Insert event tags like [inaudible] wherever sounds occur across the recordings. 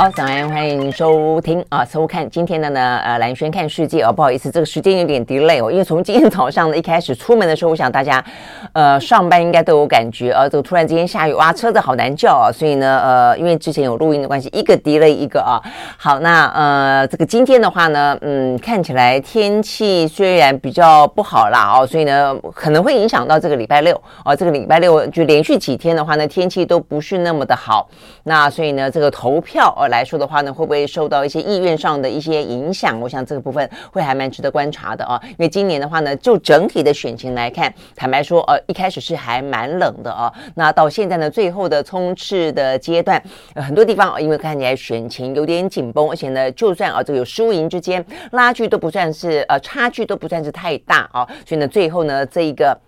好，早安，欢迎收听啊，收看今天的呢，呃，蓝轩看世界哦，不好意思，这个时间有点 delay 哦，因为从今天早上的一开始出门的时候，我想大家，呃，上班应该都有感觉，呃，这个突然之间下雨，哇，车子好难叫啊，所以呢，呃，因为之前有录音的关系，一个 delay 一个啊，好，那呃，这个今天的话呢，嗯，看起来天气虽然比较不好啦，哦，所以呢，可能会影响到这个礼拜六，哦，这个礼拜六就连续几天的话呢，天气都不是那么的好，那所以呢，这个投票。来说的话呢，会不会受到一些意愿上的一些影响？我想这个部分会还蛮值得观察的啊。因为今年的话呢，就整体的选情来看，坦白说，呃，一开始是还蛮冷的啊。那到现在呢，最后的冲刺的阶段，呃，很多地方因为看起来选情有点紧绷，而且呢，就算啊这个有输赢之间拉锯都不算是呃差距都不算是太大啊。所以呢，最后呢这一个。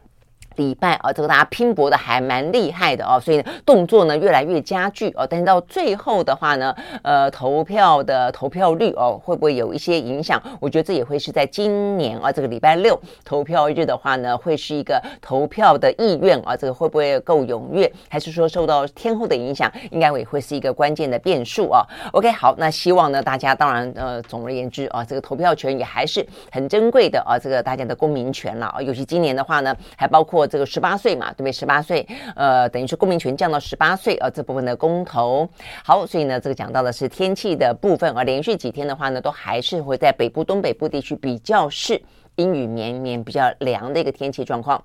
礼拜啊，这个大家拼搏的还蛮厉害的哦，所以，动作呢越来越加剧哦。但是到最后的话呢，呃，投票的投票率哦，会不会有一些影响？我觉得这也会是在今年啊，这个礼拜六投票日的话呢，会是一个投票的意愿啊，这个会不会够踊跃？还是说受到天候的影响？应该也会是一个关键的变数啊。OK，好，那希望呢，大家当然呃，总而言之啊，这个投票权也还是很珍贵的啊，这个大家的公民权了啊。尤其今年的话呢，还包括。这个十八岁嘛，对不对？十八岁，呃，等于是公民权降到十八岁，呃，这部分的公投。好，所以呢，这个讲到的是天气的部分，而连续几天的话呢，都还是会在北部、东北部地区比较是阴雨绵绵、比较凉的一个天气状况。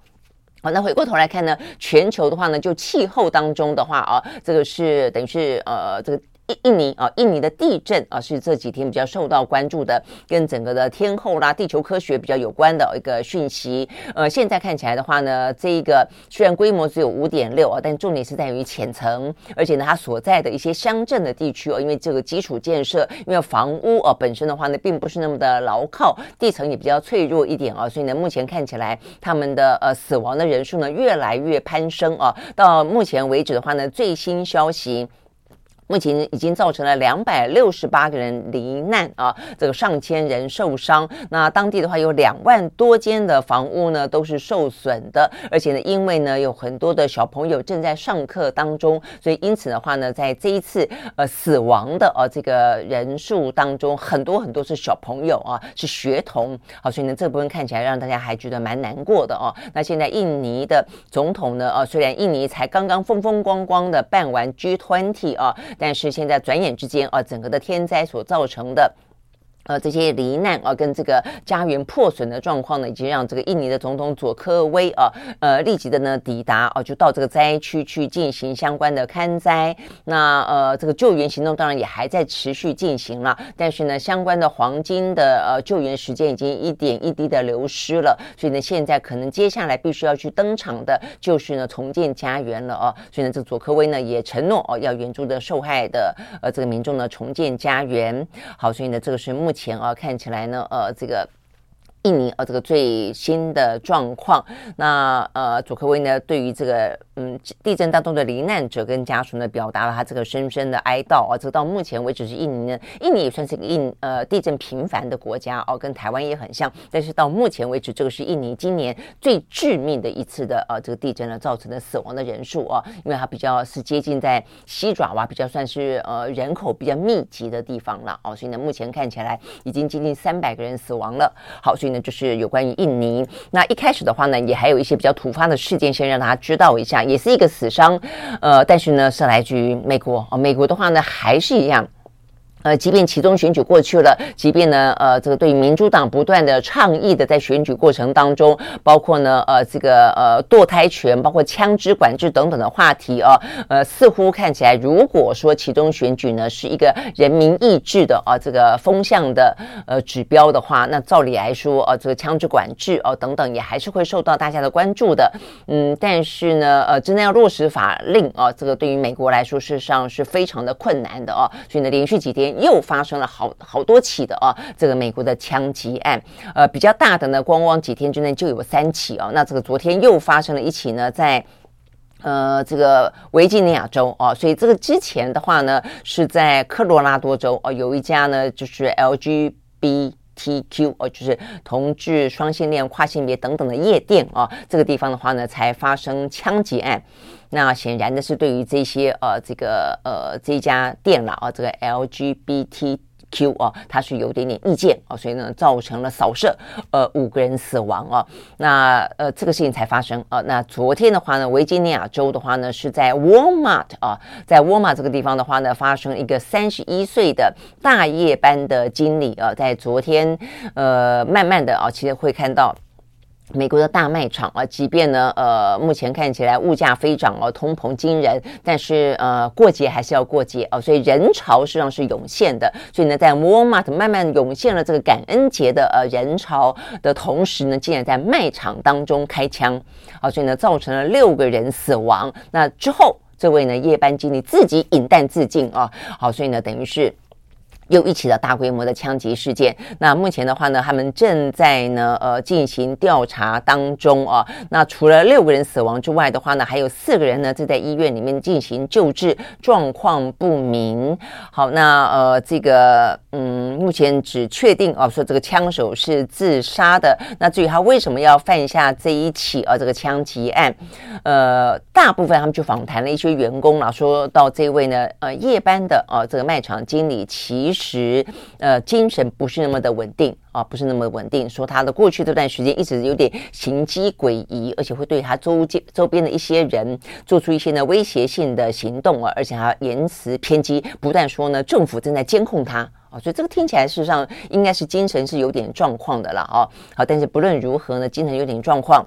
好，那回过头来看呢，全球的话呢，就气候当中的话啊，这个是等于是呃，这个。印印尼啊，印尼的地震啊，是这几天比较受到关注的，跟整个的天候啦、地球科学比较有关的一个讯息。呃，现在看起来的话呢，这一个虽然规模只有五点六啊，但重点是在于浅层，而且呢，它所在的一些乡镇的地区哦，因为这个基础建设，因为房屋啊本身的话呢，并不是那么的牢靠，地层也比较脆弱一点啊，所以呢，目前看起来他们的呃死亡的人数呢越来越攀升啊。到目前为止的话呢，最新消息。目前已经造成了两百六十八个人罹难啊，这个上千人受伤。那当地的话有两万多间的房屋呢都是受损的，而且呢，因为呢有很多的小朋友正在上课当中，所以因此的话呢，在这一次呃死亡的啊这个人数当中，很多很多是小朋友啊，是学童。好，所以呢这部分看起来让大家还觉得蛮难过的哦。那现在印尼的总统呢，啊虽然印尼才刚刚风风光光的办完 G20 啊。但是现在转眼之间啊，整个的天灾所造成的。呃，这些罹难啊，跟这个家园破损的状况呢，已经让这个印尼的总统佐科威啊，呃，立即的呢抵达啊，就到这个灾区去进行相关的勘灾。那呃，这个救援行动当然也还在持续进行了，但是呢，相关的黄金的呃救援时间已经一点一滴的流失了，所以呢，现在可能接下来必须要去登场的就是呢重建家园了啊。所以呢，这佐科威呢也承诺哦，要援助的受害的呃这个民众呢重建家园。好，所以呢，这个是目。前啊，看起来呢，呃，这个。印尼呃，这个最新的状况，那呃，佐科威呢，对于这个嗯地震当中的罹难者跟家属呢，表达了他这个深深的哀悼啊。这到目前为止是印尼呢，印尼也算是个印呃地震频繁的国家哦，跟台湾也很像。但是到目前为止，这个是印尼今年最致命的一次的呃这个地震呢造成的死亡的人数啊，因为它比较是接近在西爪哇，比较算是呃人口比较密集的地方了哦，所以呢，目前看起来已经接近三百个人死亡了。好，所以呢。就是有关于印尼，那一开始的话呢，也还有一些比较突发的事件，先让大家知道一下，也是一个死伤，呃，但是呢是来自于美国啊，美国的话呢还是一样。呃，即便其中选举过去了，即便呢，呃，这个对于民主党不断的倡议的，在选举过程当中，包括呢，呃，这个呃堕胎权，包括枪支管制等等的话题啊，呃，似乎看起来，如果说其中选举呢是一个人民意志的啊这个风向的呃指标的话，那照理来说啊，这个枪支管制啊等等也还是会受到大家的关注的。嗯，但是呢，呃，真的要落实法令啊，这个对于美国来说，事实上是非常的困难的啊，所以呢，连续几天。又发生了好好多起的啊，这个美国的枪击案，呃，比较大的呢，光光几天之内就有三起啊。那这个昨天又发生了一起呢，在呃这个维吉尼亚州啊，所以这个之前的话呢，是在科罗拉多州啊，有一家呢就是 LGBTQ 哦，就是同志、双性恋、跨性别等等的夜店啊，这个地方的话呢，才发生枪击案。那显然的是，对于这些呃，这个呃，这家店了啊，这个 LGBT。Q 啊，他是有点点意见啊，所以呢，造成了扫射，呃，五个人死亡啊。那呃，这个事情才发生啊。那昨天的话呢，维吉尼亚州的话呢，是在 Walmart 啊，在 Walmart 这个地方的话呢，发生一个三十一岁的大夜班的经理啊，在昨天呃，慢慢的啊，其实会看到。美国的大卖场啊，即便呢，呃，目前看起来物价飞涨哦，通膨惊人，但是呃，过节还是要过节哦，所以人潮实际上是涌现的。所以呢，在 Walmart 慢慢涌现了这个感恩节的呃人潮的同时呢，竟然在卖场当中开枪，啊，所以呢，造成了六个人死亡。那之后，这位呢夜班经理自己引弹自尽啊，好，所以呢，等于是。又一起的大规模的枪击事件，那目前的话呢，他们正在呢呃进行调查当中啊。那除了六个人死亡之外的话呢，还有四个人呢正在医院里面进行救治，状况不明。好，那呃这个嗯，目前只确定啊说这个枪手是自杀的。那至于他为什么要犯下这一起啊这个枪击案，呃，大部分他们就访谈了一些员工了，说到这位呢呃夜班的啊这个卖场经理其时，呃，精神不是那么的稳定啊，不是那么稳定。说他的过去这段时间一直有点行迹诡异，而且会对他周边周边的一些人做出一些呢威胁性的行动啊，而且还言辞偏激，不但说呢政府正在监控他啊，所以这个听起来事实上应该是精神是有点状况的了啊。好，但是不论如何呢，精神有点状况。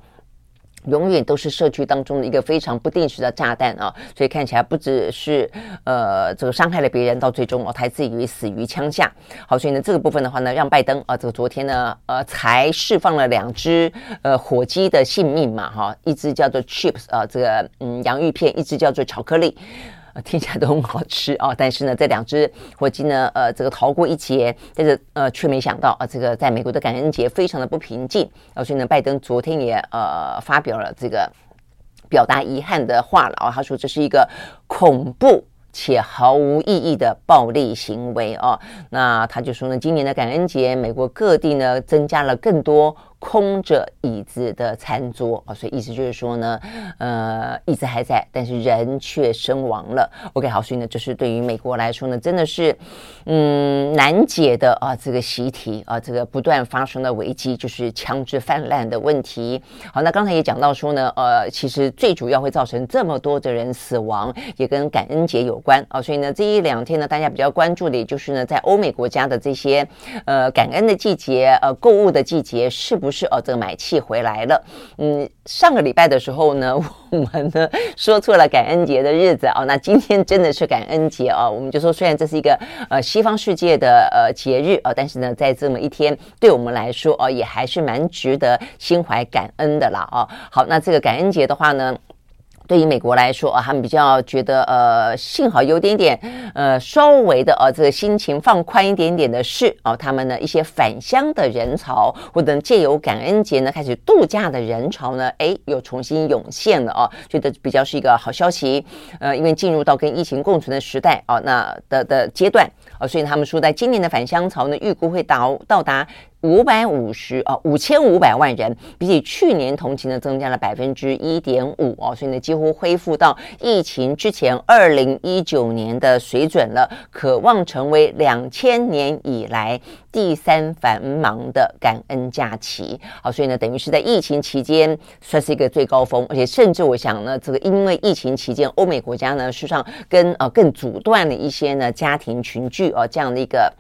永远都是社区当中的一个非常不定时的炸弹啊，所以看起来不只是呃这个伤害了别人，到最终哦他自己以为死于枪下。好，所以呢这个部分的话呢，让拜登啊这个昨天呢呃才释放了两只呃火鸡的性命嘛哈，一只叫做 chips 啊这个嗯洋芋片，一只叫做巧克力。听起来都很好吃啊，但是呢，这两只火鸡呢，呃，这个逃过一劫，但是呃，却没想到啊，这个在美国的感恩节非常的不平静，啊，所以呢，拜登昨天也呃发表了这个表达遗憾的话了啊，他说这是一个恐怖且毫无意义的暴力行为啊，那他就说呢，今年的感恩节，美国各地呢增加了更多。空着椅子的餐桌啊，所以意思就是说呢，呃，椅子还在，但是人却身亡了。OK，好，所以呢，就是对于美国来说呢，真的是嗯难解的啊这个习题啊，这个不断发生的危机就是枪支泛滥的问题。好，那刚才也讲到说呢，呃，其实最主要会造成这么多的人死亡，也跟感恩节有关啊。所以呢，这一两天呢，大家比较关注的，也就是呢，在欧美国家的这些呃感恩的季节，呃购物的季节，是不？不是哦，这个买气回来了。嗯，上个礼拜的时候呢，[laughs] 我们呢说错了感恩节的日子哦。那今天真的是感恩节哦。我们就说，虽然这是一个呃西方世界的呃节日哦，但是呢，在这么一天，对我们来说哦，也还是蛮值得心怀感恩的啦哦。好，那这个感恩节的话呢，对于美国来说啊，他们比较觉得呃，幸好有点点呃，稍微的啊，这个心情放宽一点点的是啊，他们呢一些返乡的人潮，或者借由感恩节呢开始度假的人潮呢，哎，又重新涌现了啊，觉得比较是一个好消息。呃，因为进入到跟疫情共存的时代啊，那的的阶段啊，所以他们说，在今年的返乡潮呢，预估会到到达。五百五十啊，五千五百万人，比起去年同期呢，增加了百分之一点五哦，所以呢，几乎恢复到疫情之前二零一九年的水准了，渴望成为两千年以来第三繁忙的感恩假期。好，所以呢，等于是在疫情期间算是一个最高峰，而且甚至我想呢，这个因为疫情期间，欧美国家呢，事实上跟呃更阻断了一些呢家庭群聚啊这样的一个。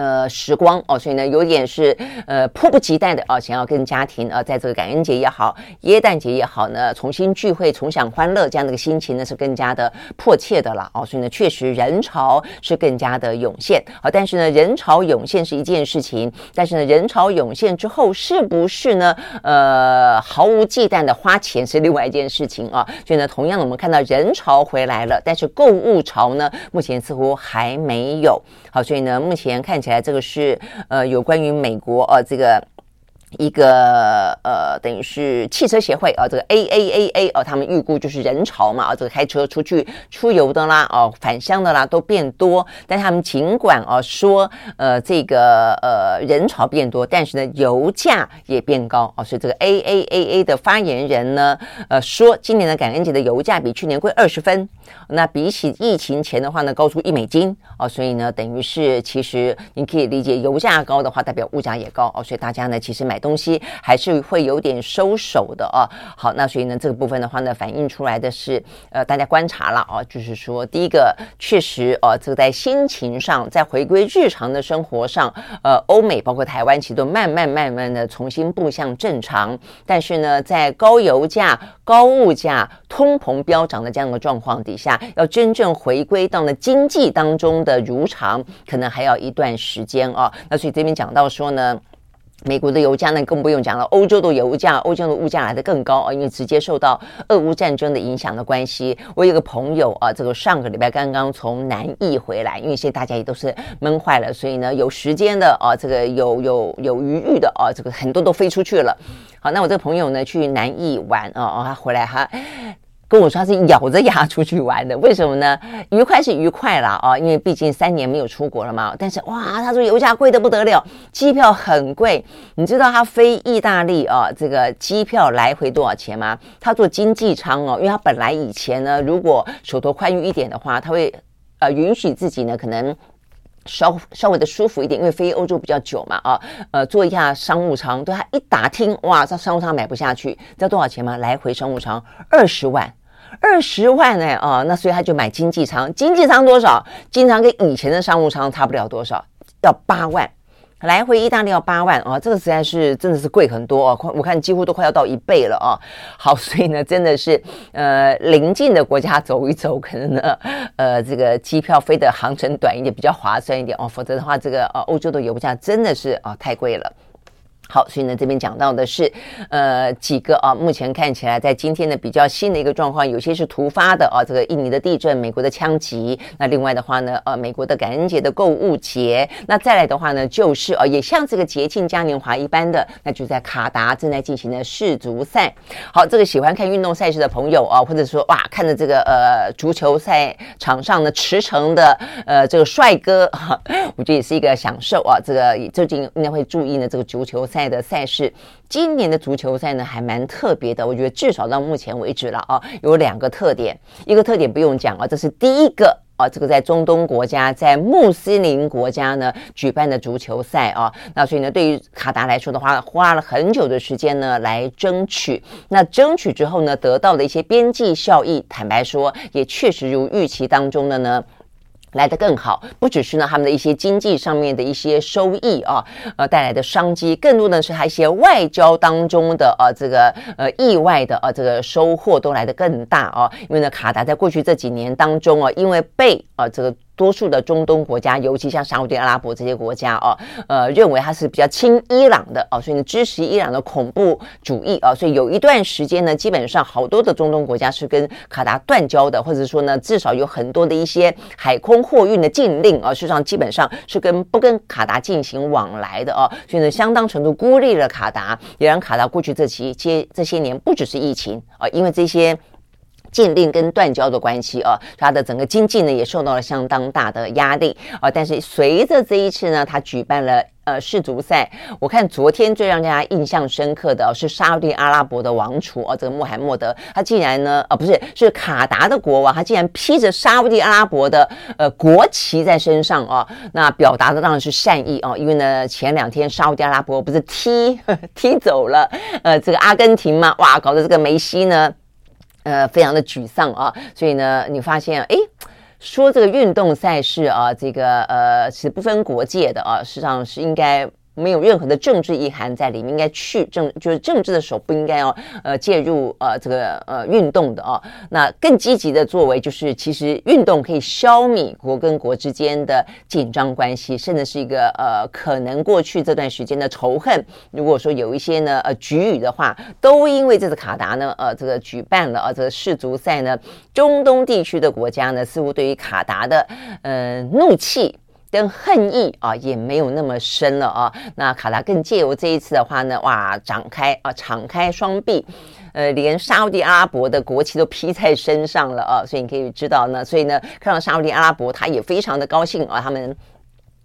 呃，时光哦，所以呢，有点是呃迫不及待的啊，想要跟家庭啊，在这个感恩节也好，耶诞节也好呢，重新聚会，重享欢乐，这样的一个心情呢，是更加的迫切的了哦。所以呢，确实人潮是更加的涌现好。但是呢，人潮涌现是一件事情，但是呢，人潮涌现之后，是不是呢？呃，毫无忌惮的花钱是另外一件事情啊。所以呢，同样的，我们看到人潮回来了，但是购物潮呢，目前似乎还没有。好，所以呢，目前看起来。来，这个是呃，有关于美国呃，这个。一个呃，等于是汽车协会啊，这个 AAAA 哦，他们预估就是人潮嘛啊，这个开车出去出游的啦，哦，返乡的啦都变多。但他们尽管啊说呃这个呃人潮变多，但是呢油价也变高哦，所以这个 AAAA 的发言人呢呃说，今年的感恩节的油价比去年贵二十分，那比起疫情前的话呢高出一美金哦，所以呢等于是其实你可以理解油价高的话代表物价也高哦，所以大家呢其实买。东西还是会有点收手的啊。好，那所以呢，这个部分的话呢，反映出来的是，呃，大家观察了啊，就是说，第一个确实哦，这个在心情上，在回归日常的生活上，呃，欧美包括台湾，其实都慢慢慢慢的重新步向正常。但是呢，在高油价、高物价、通膨飙涨的这样的状况底下，要真正回归到了经济当中的如常，可能还要一段时间啊。那所以这边讲到说呢。美国的油价呢，更不用讲了。欧洲的油价，欧洲的物价来得更高啊，因为直接受到俄乌战争的影响的关系。我有个朋友啊，这个上个礼拜刚刚从南艺回来，因为现在大家也都是闷坏了，所以呢，有时间的啊，这个有有有余裕的啊，这个很多都飞出去了。好，那我这个朋友呢，去南艺玩啊，他回来哈。跟我说他是咬着牙出去玩的，为什么呢？愉快是愉快啦，啊，因为毕竟三年没有出国了嘛。但是哇，他说油价贵的不得了，机票很贵。你知道他飞意大利啊，这个机票来回多少钱吗？他坐经济舱哦，因为他本来以前呢，如果手头宽裕一点的话，他会呃允许自己呢可能稍稍微的舒服一点，因为飞欧洲比较久嘛啊，呃坐一下商务舱。对他一打听，哇，这商务舱买不下去，知道多少钱吗？来回商务舱二十万。二十万呢？啊，那所以他就买经济舱。经济舱多少？经济舱跟以前的商务舱差不了多少，要八万。来回意大利要八万啊，这个实在是真的是贵很多哦。我看几乎都快要到一倍了啊。好，所以呢，真的是呃，邻近的国家走一走，可能呢，呃，这个机票飞的航程短一点比较划算一点哦。否则的话，这个呃，欧洲的油价真的是啊，太贵了。好，所以呢，这边讲到的是，呃，几个啊，目前看起来在今天的比较新的一个状况，有些是突发的啊，这个印尼的地震，美国的枪击，那另外的话呢，呃，美国的感恩节的购物节，那再来的话呢，就是呃，也像这个节庆嘉年华一般的，那就在卡达正在进行的世足赛。好，这个喜欢看运动赛事的朋友啊，或者说哇，看着这个呃足球赛场上的驰骋的呃这个帅哥，哈，[laughs] 我觉得也是一个享受啊。这个最近应该会注意呢，这个足球赛。赛的赛事，今年的足球赛呢还蛮特别的，我觉得至少到目前为止了啊，有两个特点。一个特点不用讲啊，这是第一个啊，这个在中东国家，在穆斯林国家呢举办的足球赛啊。那所以呢，对于卡达来说的话，花了很久的时间呢来争取。那争取之后呢，得到的一些边际效益，坦白说，也确实如预期当中的呢。来得更好，不只是呢他们的一些经济上面的一些收益啊，呃带来的商机，更多的是他一些外交当中的呃这个呃意外的呃这个收获都来得更大啊，因为呢卡达在过去这几年当中啊，因为被啊这个。多数的中东国家，尤其像沙乌地阿拉伯这些国家哦，呃，认为它是比较亲伊朗的哦，所以呢支持伊朗的恐怖主义啊，所以有一段时间呢，基本上好多的中东国家是跟卡达断交的，或者说呢，至少有很多的一些海空货运的禁令啊，事实上基本上是跟不跟卡达进行往来的哦，所以呢，相当程度孤立了卡达，也让卡达过去这期接这些年不只是疫情啊，因为这些。禁令跟断交的关系啊，它的整个经济呢也受到了相当大的压力啊。但是随着这一次呢，他举办了呃世足赛，我看昨天最让大家印象深刻的是沙乌地阿拉伯的王储啊，这个穆罕默德，他竟然呢啊不是是卡达的国王，他竟然披着沙乌地阿拉伯的呃国旗在身上啊，那表达的当然是善意啊，因为呢前两天沙乌地阿拉伯不是踢 [laughs] 踢走了呃这个阿根廷嘛，哇，搞得这个梅西呢。呃，非常的沮丧啊，所以呢，你发现，哎，说这个运动赛事啊，这个呃是不分国界的啊，实际上是应该。没有任何的政治意涵在里面，应该去政就是政治的手不应该要呃介入呃这个呃运动的哦。那更积极的作为就是，其实运动可以消弭国跟国之间的紧张关系，甚至是一个呃可能过去这段时间的仇恨。如果说有一些呢呃局域的话，都因为这次卡达呢呃这个举办了呃这个世足赛呢，中东地区的国家呢似乎对于卡达的呃怒气。跟恨意啊也没有那么深了啊，那卡达更借由这一次的话呢，哇，展开啊，敞开双臂，呃，连沙乌地阿拉伯的国旗都披在身上了啊，所以你可以知道呢，所以呢，看到沙乌地阿拉伯，他也非常的高兴啊，他们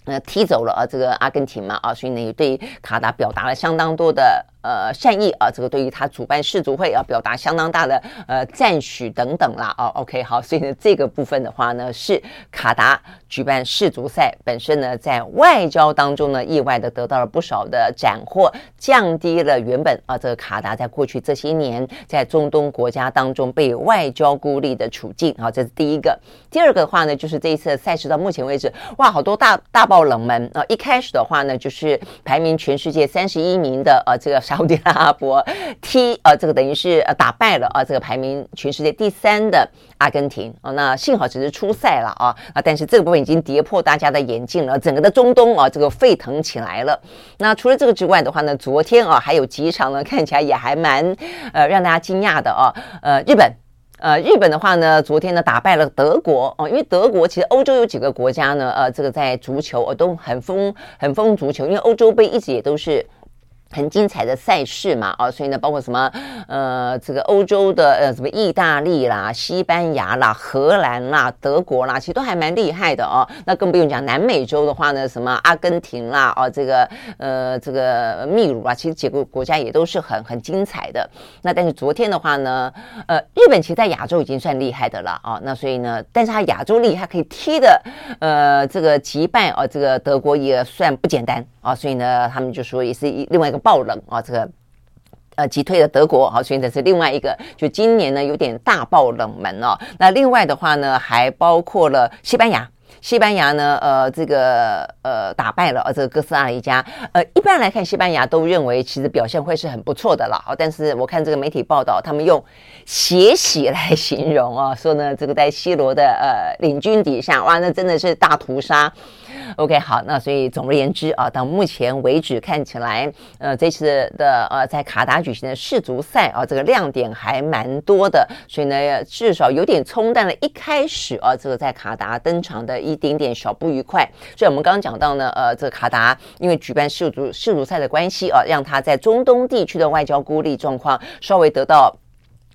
呃踢走了啊这个阿根廷嘛啊，所以呢也对卡达表达了相当多的。呃，善意啊，这个对于他主办世足会要表达相当大的呃赞许等等啦。哦，OK，好，所以呢，这个部分的话呢，是卡达举办世足赛本身呢，在外交当中呢，意外的得到了不少的斩获，降低了原本啊这个卡达在过去这些年在中东国家当中被外交孤立的处境。好，这是第一个。第二个的话呢，就是这一次赛事到目前为止，哇，好多大大爆冷门啊！一开始的话呢，就是排名全世界三十一名的呃这个沙乌地阿拉伯 [laughs] 踢呃，这个等于是呃打败了啊，这个排名全世界第三的阿根廷啊。那幸好只是初赛了啊啊，但是这个部分已经跌破大家的眼镜了，整个的中东啊，这个沸腾起来了。那除了这个之外的话呢，昨天啊还有几场呢，看起来也还蛮呃让大家惊讶的啊。呃，日本呃日本的话呢，昨天呢打败了德国哦，因为德国其实欧洲有几个国家呢，呃，这个在足球呃都很疯很疯足球，因为欧洲杯一直也都是。很精彩的赛事嘛，啊，所以呢，包括什么，呃，这个欧洲的呃，什么意大利啦、西班牙啦、荷兰啦、德国啦，其实都还蛮厉害的哦。那更不用讲南美洲的话呢，什么阿根廷啦，哦，这个呃，这个秘鲁啊，其实几个国家也都是很很精彩的。那但是昨天的话呢，呃，日本其实在亚洲已经算厉害的了啊。那所以呢，但是他亚洲厉害可以踢的，呃，这个击败啊，这个德国也算不简单啊。所以呢，他们就说也是另外一个。爆冷啊，这个呃击退了德国，好，所以这是另外一个，就今年呢有点大爆冷门哦。那另外的话呢，还包括了西班牙，西班牙呢，呃，这个呃打败了呃这个哥斯达黎加。呃，一般来看，西班牙都认为其实表现会是很不错的了。好，但是我看这个媒体报道，他们用血洗来形容啊，说呢这个在西罗的呃领军底下，哇，那真的是大屠杀。OK，好，那所以总而言之啊，到目前为止看起来，呃，这次的呃在卡达举行的世足赛啊，这个亮点还蛮多的，所以呢，至少有点冲淡了一开始啊这个在卡达登场的一点点小不愉快。所以我们刚刚讲到呢，呃，这个卡达因为举办世足世足赛的关系啊，让他在中东地区的外交孤立状况稍微得到。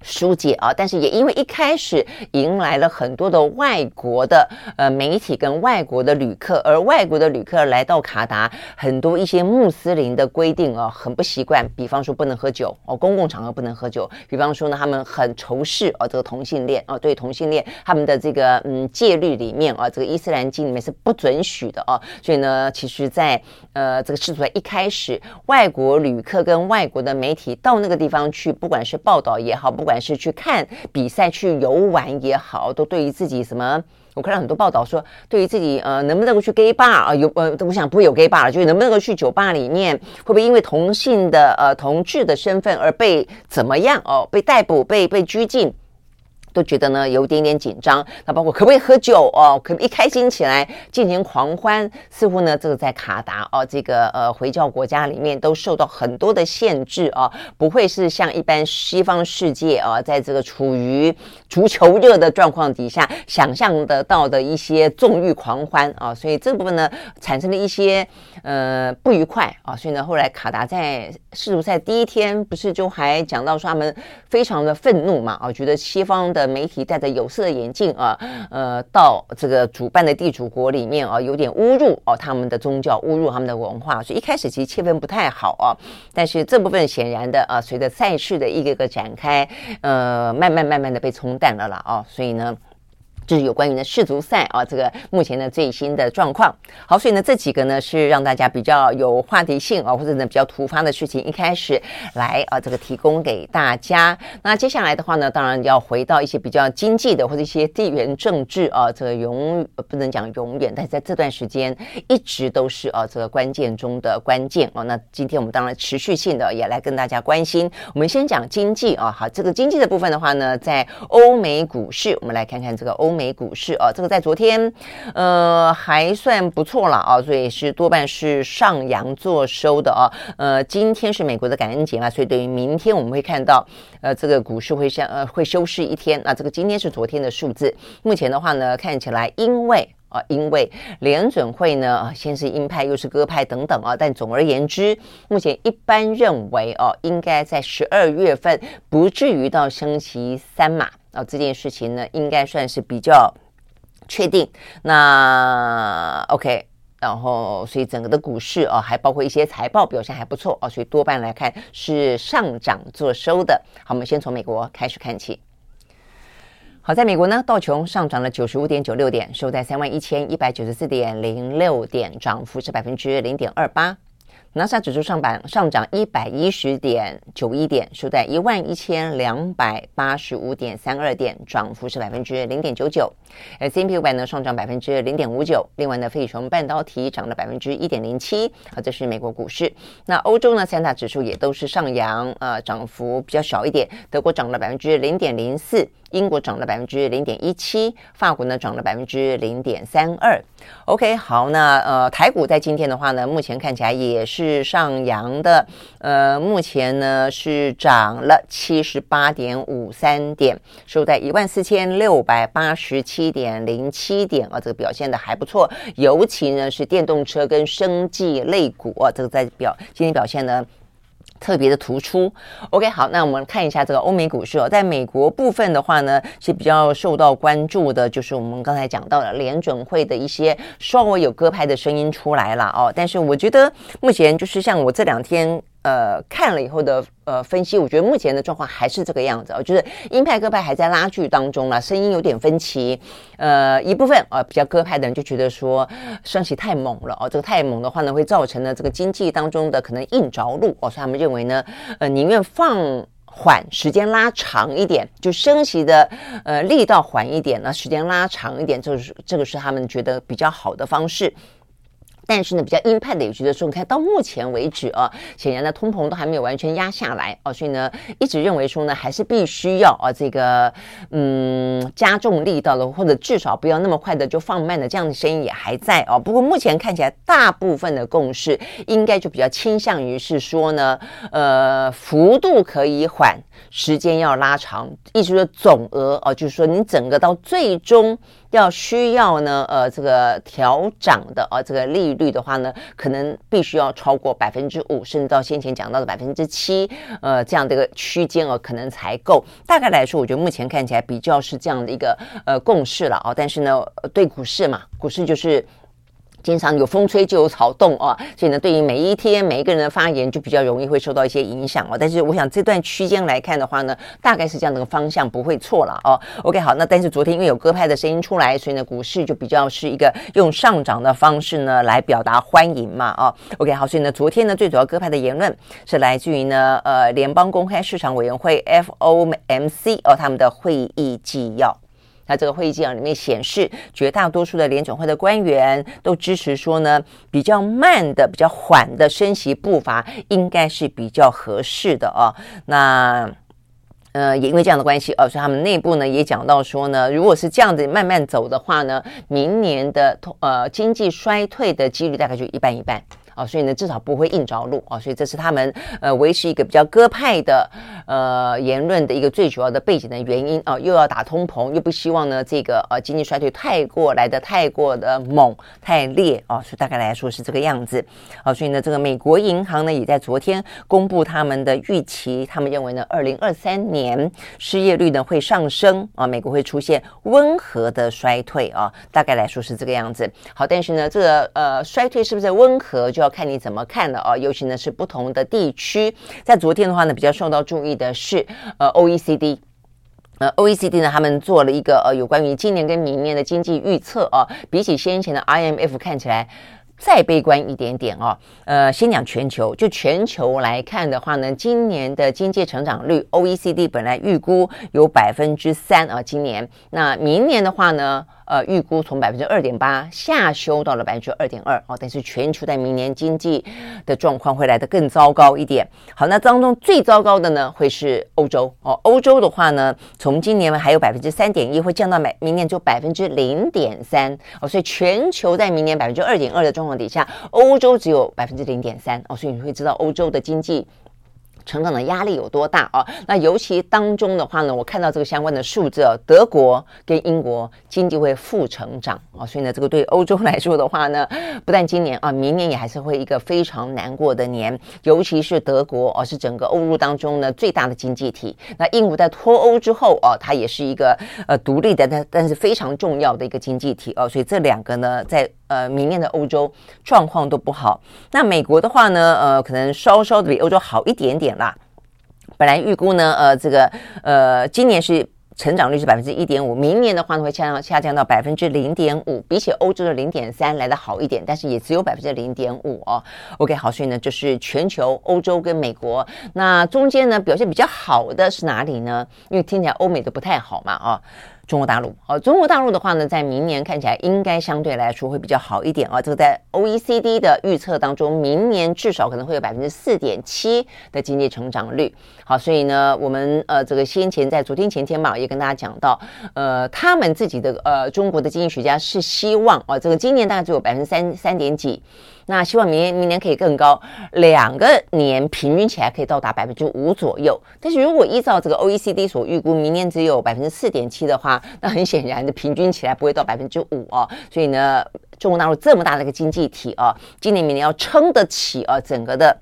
疏解啊，但是也因为一开始迎来了很多的外国的呃媒体跟外国的旅客，而外国的旅客来到卡达，很多一些穆斯林的规定啊，很不习惯，比方说不能喝酒哦，公共场合不能喝酒，比方说呢，他们很仇视哦这个同性恋哦，对同性恋他们的这个嗯戒律里面啊，这个伊斯兰经里面是不准许的啊，所以呢，其实在呃这个世足赛一开始，外国旅客跟外国的媒体到那个地方去，不管是报道也好，不管管是去看比赛、去游玩也好，都对于自己什么，我看到很多报道说，对于自己呃能不能够去 gay bar 啊，有呃，我想不会有 gay bar 了，就是能不能够去酒吧里面，会不会因为同性的呃同志的身份而被怎么样哦，被逮捕、被被拘禁。都觉得呢有一点点紧张，那包括可不可以喝酒哦？可不可以一开心起来进行狂欢？似乎呢，这个在卡达哦，这个呃回教国家里面都受到很多的限制啊，不会是像一般西方世界啊，在这个处于足球热的状况底下想象得到的一些纵欲狂欢啊，所以这部分呢产生了一些呃不愉快啊，所以呢后来卡达在世足赛第一天不是就还讲到说他们非常的愤怒嘛啊，觉得西方的。媒体戴着有色眼镜啊，呃，到这个主办的地主国里面啊，有点侮辱哦、他们的宗教，侮辱他们的文化，所以一开始其实气氛不太好啊。但是这部分显然的啊，随着赛事的一个个展开，呃，慢慢慢慢的被冲淡了啦啊，所以呢。是有关于呢世足赛啊，这个目前的最新的状况。好，所以呢这几个呢是让大家比较有话题性啊，或者呢比较突发的事情，一开始来啊这个提供给大家。那接下来的话呢，当然要回到一些比较经济的或者一些地缘政治啊，这个永不能讲永远，但是在这段时间一直都是啊这个关键中的关键哦。那今天我们当然持续性的也来跟大家关心。我们先讲经济啊，好，这个经济的部分的话呢，在欧美股市，我们来看看这个欧美。股市啊，这个在昨天，呃，还算不错了啊，所以是多半是上扬做收的啊。呃，今天是美国的感恩节嘛，所以对于明天我们会看到，呃，这个股市会像呃会休市一天。那这个今天是昨天的数字，目前的话呢，看起来因为啊，因为联准会呢，先是鹰派又是鸽派等等啊，但总而言之，目前一般认为哦，应该在十二月份不至于到升息三码。啊，这件事情呢，应该算是比较确定。那 OK，然后所以整个的股市啊，还包括一些财报表现还不错啊，所以多半来看是上涨做收的。好，我们先从美国开始看起。好，在美国呢，道琼上涨了九十五点九六点，收在三万一千一百九十四点零六点，涨幅是百分之零点二八。纳斯达克指数上板上涨一百一十点九一点，收在一万一千两百八十五点三二点，涨幅是百分之零点九九。S&P 五百呢上涨百分之零点五九。另外呢，费城半导体涨了百分之一点零七。啊，这是美国股市。那欧洲呢，三大指数也都是上扬，呃，涨幅比较小一点。德国涨了百分之零点零四。英国涨了百分之零点一七，法国呢涨了百分之零点三二。OK，好，那呃台股在今天的话呢，目前看起来也是上扬的，呃，目前呢是涨了七十八点五三点，收在一万四千六百八十七点零七点啊，这个表现的还不错，尤其呢是电动车跟生技类股啊，这个在表今天表现呢。特别的突出，OK，好，那我们看一下这个欧美股市哦，在美国部分的话呢，是比较受到关注的，就是我们刚才讲到的联准会的一些稍微有鸽派的声音出来了哦，但是我觉得目前就是像我这两天。呃，看了以后的呃分析，我觉得目前的状况还是这个样子，就是鹰派鸽派还在拉锯当中了，声音有点分歧。呃，一部分啊、呃、比较鸽派的人就觉得说升息太猛了哦，这个太猛的话呢，会造成呢这个经济当中的可能硬着陆哦，所以他们认为呢，呃宁愿放缓，时间拉长一点，就升息的呃力道缓一点，那时间拉长一点，就是这个是他们觉得比较好的方式。但是呢，比较鹰派的也觉得说，你看到目前为止啊，显然呢，通膨都还没有完全压下来哦，所以呢，一直认为说呢，还是必须要啊，这个嗯，加重力道的，或者至少不要那么快的就放慢的，这样的声音也还在哦。不过目前看起来，大部分的共识应该就比较倾向于是说呢，呃，幅度可以缓，时间要拉长，意思说总额哦，就是说你整个到最终。要需要呢，呃，这个调涨的啊，这个利率的话呢，可能必须要超过百分之五，甚至到先前讲到的百分之七，呃，这样的一个区间哦，可能才够。大概来说，我觉得目前看起来比较是这样的一个呃共识了啊。但是呢，对股市嘛，股市就是。经常有风吹就有草动啊，所以呢，对于每一天每一个人的发言就比较容易会受到一些影响哦。但是我想这段区间来看的话呢，大概是这样的个方向不会错了哦。OK，好，那但是昨天因为有鸽派的声音出来，所以呢，股市就比较是一个用上涨的方式呢来表达欢迎嘛哦。OK，好，所以呢，昨天呢最主要鸽派的言论是来自于呢呃联邦公开市场委员会 FOMC 哦他们的会议纪要。那这个会议纪要里面显示，绝大多数的联准会的官员都支持说呢，比较慢的、比较缓的升息步伐应该是比较合适的哦。那呃，也因为这样的关系，呃，所以他们内部呢也讲到说呢，如果是这样子慢慢走的话呢，明年的呃经济衰退的几率大概就一半一半。啊，所以呢，至少不会硬着陆啊，所以这是他们呃维持一个比较鸽派的呃言论的一个最主要的背景的原因啊，又要打通膨，又不希望呢这个呃经济衰退太过来的太过的猛太烈啊，所以大概来说是这个样子啊，所以呢，这个美国银行呢也在昨天公布他们的预期，他们认为呢，二零二三年失业率呢会上升啊，美国会出现温和的衰退啊，大概来说是这个样子。好，但是呢，这个呃衰退是不是温和就要看你怎么看了啊，尤其呢是不同的地区。在昨天的话呢，比较受到注意的是呃 OECD。呃，OECD 呢，他们做了一个呃有关于今年跟明年的经济预测啊，比起先前的 IMF 看起来再悲观一点点哦。呃，先讲全球，就全球来看的话呢，今年的经济成长率，OECD 本来预估有百分之三啊，今年，那明年的话呢？呃，预估从百分之二点八下修到了百分之二点二哦，但是全球在明年经济的状况会来得更糟糕一点。好，那当中最糟糕的呢，会是欧洲哦。欧洲的话呢，从今年还有百分之三点一，会降到明明年就百分之零点三哦。所以全球在明年百分之二点二的状况底下，欧洲只有百分之零点三哦。所以你会知道欧洲的经济。成长的压力有多大啊？那尤其当中的话呢，我看到这个相关的数字，德国跟英国经济会负成长啊，所以呢，这个对欧洲来说的话呢，不但今年啊，明年也还是会一个非常难过的年。尤其是德国哦，是整个欧陆当中呢最大的经济体。那英国在脱欧之后哦，它也是一个呃独立的，但但是非常重要的一个经济体哦，所以这两个呢，在呃明年的欧洲状况都不好。那美国的话呢，呃，可能稍稍的比欧洲好一点点。啦，本来预估呢，呃，这个呃，今年是成长率是百分之一点五，明年的话呢会下降下降到百分之零点五，比起欧洲的零点三来得好一点，但是也只有百分之零点五哦。OK，好，所以呢，就是全球欧洲跟美国，那中间呢表现比较好的是哪里呢？因为听起来欧美都不太好嘛，哦。中国大陆哦，中国大陆的话呢，在明年看起来应该相对来说会比较好一点啊。这个在 OECD 的预测当中，明年至少可能会有百分之四点七的经济成长率。好，所以呢，我们呃这个先前在昨天前天嘛，也跟大家讲到，呃，他们自己的呃中国的经济学家是希望啊，这个今年大概只有百分之三三点几。那希望明年明年可以更高，两个年平均起来可以到达百分之五左右。但是如果依照这个 OECD 所预估，明年只有百分之四点七的话，那很显然的平均起来不会到百分之五哦。所以呢，中国大陆这么大的一个经济体哦，今年明年要撑得起啊整个的。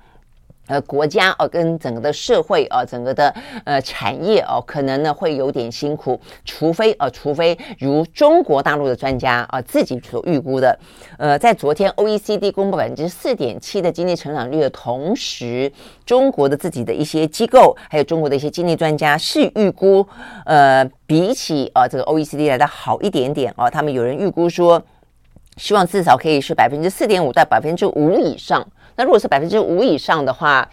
呃，国家哦，跟整个的社会啊，整个的呃产业哦，可能呢会有点辛苦，除非呃，除非如中国大陆的专家啊自己所预估的，呃，在昨天 OECD 公布百分之四点七的经济成长率的同时，中国的自己的一些机构，还有中国的一些经济专家是预估，呃，比起啊这个 OECD 来的好一点点哦，他们有人预估说，希望至少可以是百分之四点五到百分之五以上。那如果是百分之五以上的话，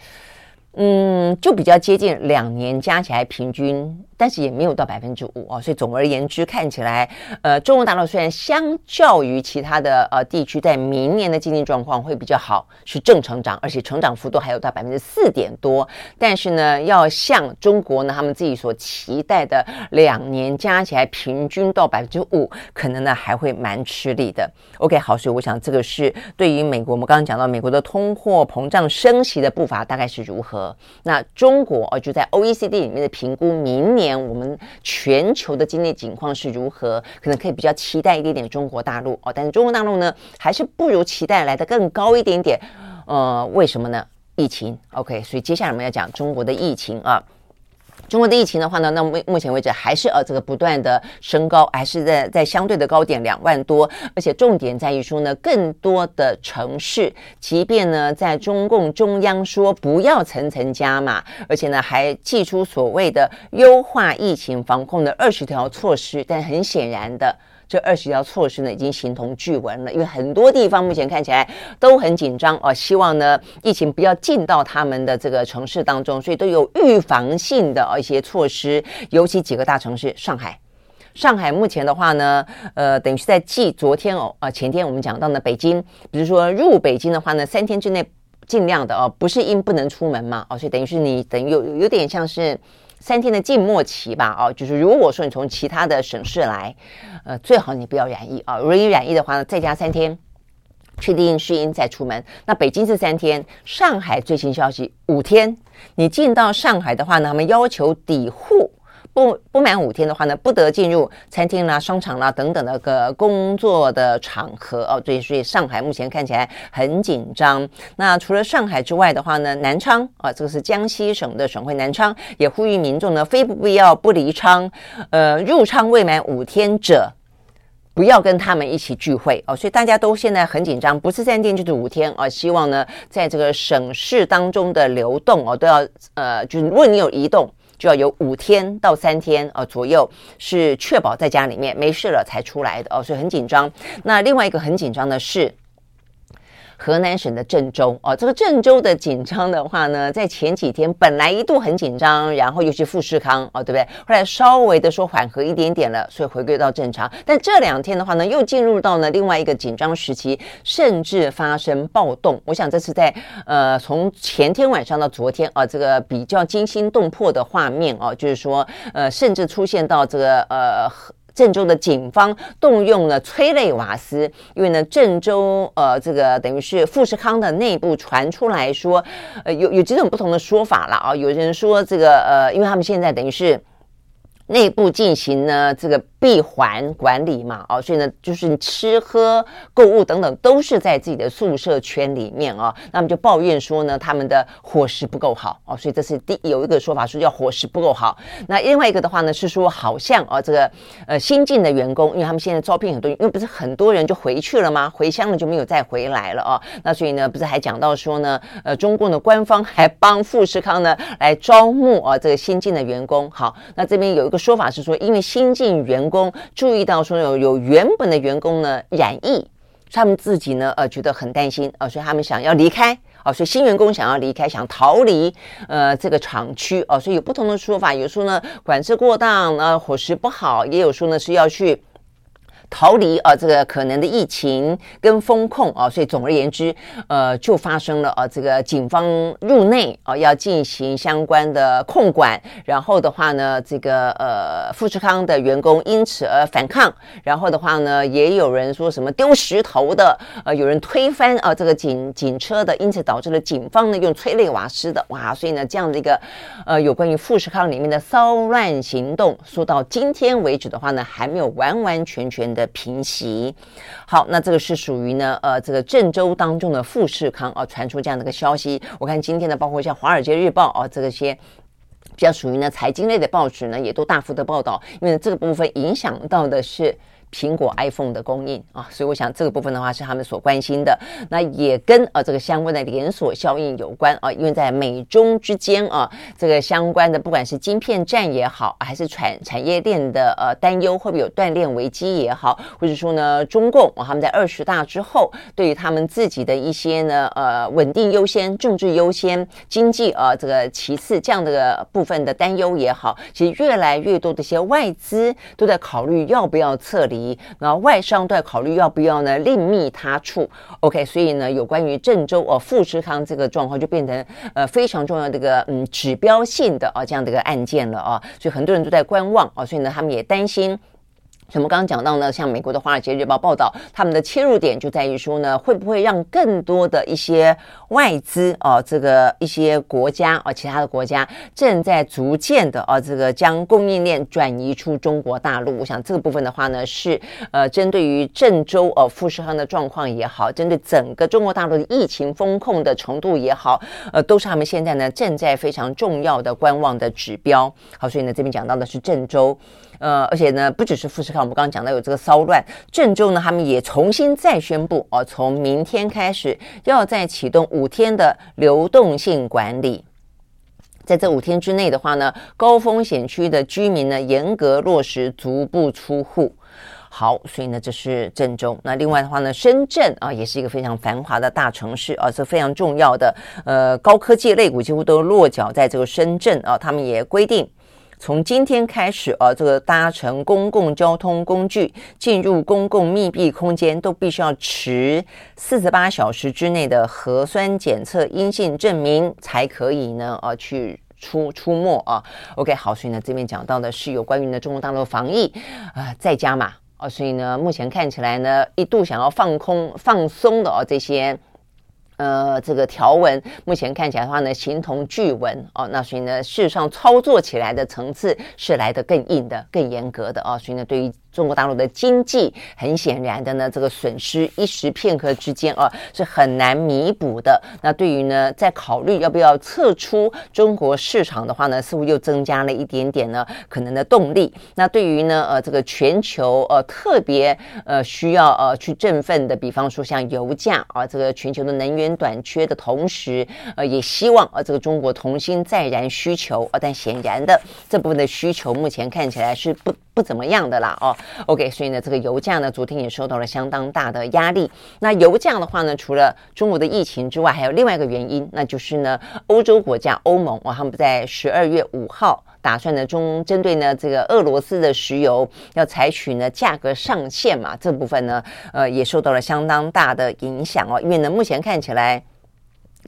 嗯，就比较接近两年加起来平均。但是也没有到百分之五哦，所以总而言之，看起来，呃，中国大陆虽然相较于其他的呃地区，在明年的经济状况会比较好，是正成长，而且成长幅度还有到百分之四点多。但是呢，要像中国呢他们自己所期待的两年加起来平均到百分之五，可能呢还会蛮吃力的。OK，好，所以我想这个是对于美国，我们刚刚讲到美国的通货膨胀升息的步伐大概是如何。那中国哦，就在 OECD 里面的评估，明年。我们全球的经济情况是如何？可能可以比较期待一点点中国大陆哦，但是中国大陆呢，还是不如期待来的更高一点点。呃，为什么呢？疫情。OK，所以接下来我们要讲中国的疫情啊。中国的疫情的话呢，那目目前为止还是呃这个不断的升高，还是在在相对的高点两万多，而且重点在于说呢，更多的城市，即便呢在中共中央说不要层层加码，而且呢还寄出所谓的优化疫情防控的二十条措施，但很显然的。这二十条措施呢，已经形同具文了，因为很多地方目前看起来都很紧张哦，希望呢疫情不要进到他们的这个城市当中，所以都有预防性的一些措施，尤其几个大城市，上海，上海目前的话呢，呃，等于是在继昨天哦，啊前天我们讲到呢，北京，比如说入北京的话呢，三天之内尽量的哦，不是因不能出门嘛，哦，所以等于是你等于有有点像是。三天的静默期吧，哦，就是如果说你从其他的省市来，呃，最好你不要染疫啊。如果你染疫的话呢，再加三天，确定是阴再出门。那北京是三天，上海最新消息五天，你进到上海的话呢，他们要求抵沪。不不满五天的话呢，不得进入餐厅啦、商场啦等等的个工作的场合哦。对，所以上海目前看起来很紧张。那除了上海之外的话呢，南昌啊，这个是江西省的省会南昌，也呼吁民众呢，非不必要不离昌。呃，入昌未满五天者，不要跟他们一起聚会哦。所以大家都现在很紧张，不是三天就是五天啊。希望呢，在这个省市当中的流动哦，都要呃，就是如果你有移动。就要有五天到三天啊左右是确保在家里面没事了才出来的哦，所以很紧张。那另外一个很紧张的是。河南省的郑州哦，这个郑州的紧张的话呢，在前几天本来一度很紧张，然后又是富士康哦，对不对？后来稍微的说缓和一点点了，所以回归到正常。但这两天的话呢，又进入到了另外一个紧张时期，甚至发生暴动。我想这是在呃，从前天晚上到昨天啊，这个比较惊心动魄的画面哦，就是说呃，甚至出现到这个呃。郑州的警方动用了催泪瓦斯，因为呢，郑州呃，这个等于是富士康的内部传出来说，呃，有有几种不同的说法了啊。有人说这个呃，因为他们现在等于是内部进行呢这个。闭环管理嘛，哦，所以呢，就是你吃喝购物等等都是在自己的宿舍圈里面哦。那么就抱怨说呢，他们的伙食不够好哦，所以这是第有一个说法说叫伙食不够好。那另外一个的话呢是说，好像哦，这个呃新进的员工，因为他们现在招聘很多，因为不是很多人就回去了吗？回乡了就没有再回来了哦。那所以呢，不是还讲到说呢，呃，中共的官方还帮富士康呢来招募啊这个新进的员工。好，那这边有一个说法是说，因为新进员工。注意到说有有原本的员工呢染疫，他们自己呢呃觉得很担心啊、呃，所以他们想要离开啊、所以新员工想要离开，想逃离呃这个厂区啊、所以有不同的说法，有说呢管制过当啊，伙食不好，也有说呢是要去。逃离啊，这个可能的疫情跟封控啊，所以总而言之，呃，就发生了啊，这个警方入内啊，要进行相关的控管，然后的话呢，这个呃，富士康的员工因此而反抗，然后的话呢，也有人说什么丢石头的，呃，有人推翻啊这个警警车的，因此导致了警方呢用催泪瓦斯的，哇，所以呢这样的一个呃有关于富士康里面的骚乱行动，说到今天为止的话呢，还没有完完全全的平息，好，那这个是属于呢，呃，这个郑州当中的富士康啊，传出这样的一个消息。我看今天呢，包括像《华尔街日报》啊，这个些比较属于呢财经类的报纸呢，也都大幅的报道，因为这个部分影响到的是。苹果 iPhone 的供应啊，所以我想这个部分的话是他们所关心的，那也跟啊这个相关的连锁效应有关啊，因为在美中之间啊，这个相关的不管是晶片战也好，还是产产业链的呃担忧会不会有断链危机也好，或者说呢中共啊他们在二十大之后对于他们自己的一些呢呃稳定优先、政治优先、经济啊这个其次这样的部分的担忧也好，其实越来越多的一些外资都在考虑要不要撤离。然后外商都在考虑要不要呢另觅他处，OK，所以呢有关于郑州哦富士康这个状况就变成呃非常重要的一个嗯指标性的啊这样的一个案件了啊，所以很多人都在观望啊，所以呢他们也担心。我们刚刚讲到呢，像美国的《华尔街日报》报道，他们的切入点就在于说呢，会不会让更多的一些外资啊，这个一些国家啊，其他的国家正在逐渐的啊，这个将供应链转移出中国大陆。我想这个部分的话呢，是呃，针对于郑州呃富士康的状况也好，针对整个中国大陆的疫情封控的程度也好，呃，都是他们现在呢正在非常重要的观望的指标。好，所以呢，这边讲到的是郑州。呃，而且呢，不只是富士康，我们刚刚讲到有这个骚乱，郑州呢，他们也重新再宣布哦，从明天开始要再启动五天的流动性管理，在这五天之内的话呢，高风险区的居民呢，严格落实足不出户。好，所以呢，这是郑州。那另外的话呢，深圳啊，也是一个非常繁华的大城市啊，是非常重要的。呃，高科技类股几乎都落脚在这个深圳啊，他们也规定。从今天开始啊，这个搭乘公共交通工具进入公共密闭空间，都必须要持四十八小时之内的核酸检测阴性证明才可以呢，啊，去出出没啊。OK，好，所以呢，这边讲到的是有关于呢中国大陆防疫啊，在家嘛，啊，所以呢，目前看起来呢，一度想要放空放松的啊这些。呃，这个条文目前看起来的话呢，形同巨文哦。那所以呢，事实上操作起来的层次是来得更硬的、更严格的哦。所以呢，对于中国大陆的经济，很显然的呢，这个损失一时片刻之间啊是很难弥补的。那对于呢，在考虑要不要撤出中国市场的话呢，似乎又增加了一点点呢可能的动力。那对于呢，呃，这个全球呃特别呃需要呃去振奋的，比方说像油价啊，这个全球的能源短缺的同时，呃，也希望呃这个中国重新再燃需求啊，但显然的这部分的需求目前看起来是不不怎么样的啦哦。OK，所以呢，这个油价呢昨天也受到了相当大的压力。那油价的话呢，除了中国的疫情之外，还有另外一个原因，那就是呢，欧洲国家欧盟啊，他们在十二月五号。打算呢，中针对呢这个俄罗斯的石油要采取呢价格上限嘛，这部分呢，呃，也受到了相当大的影响哦。因为呢，目前看起来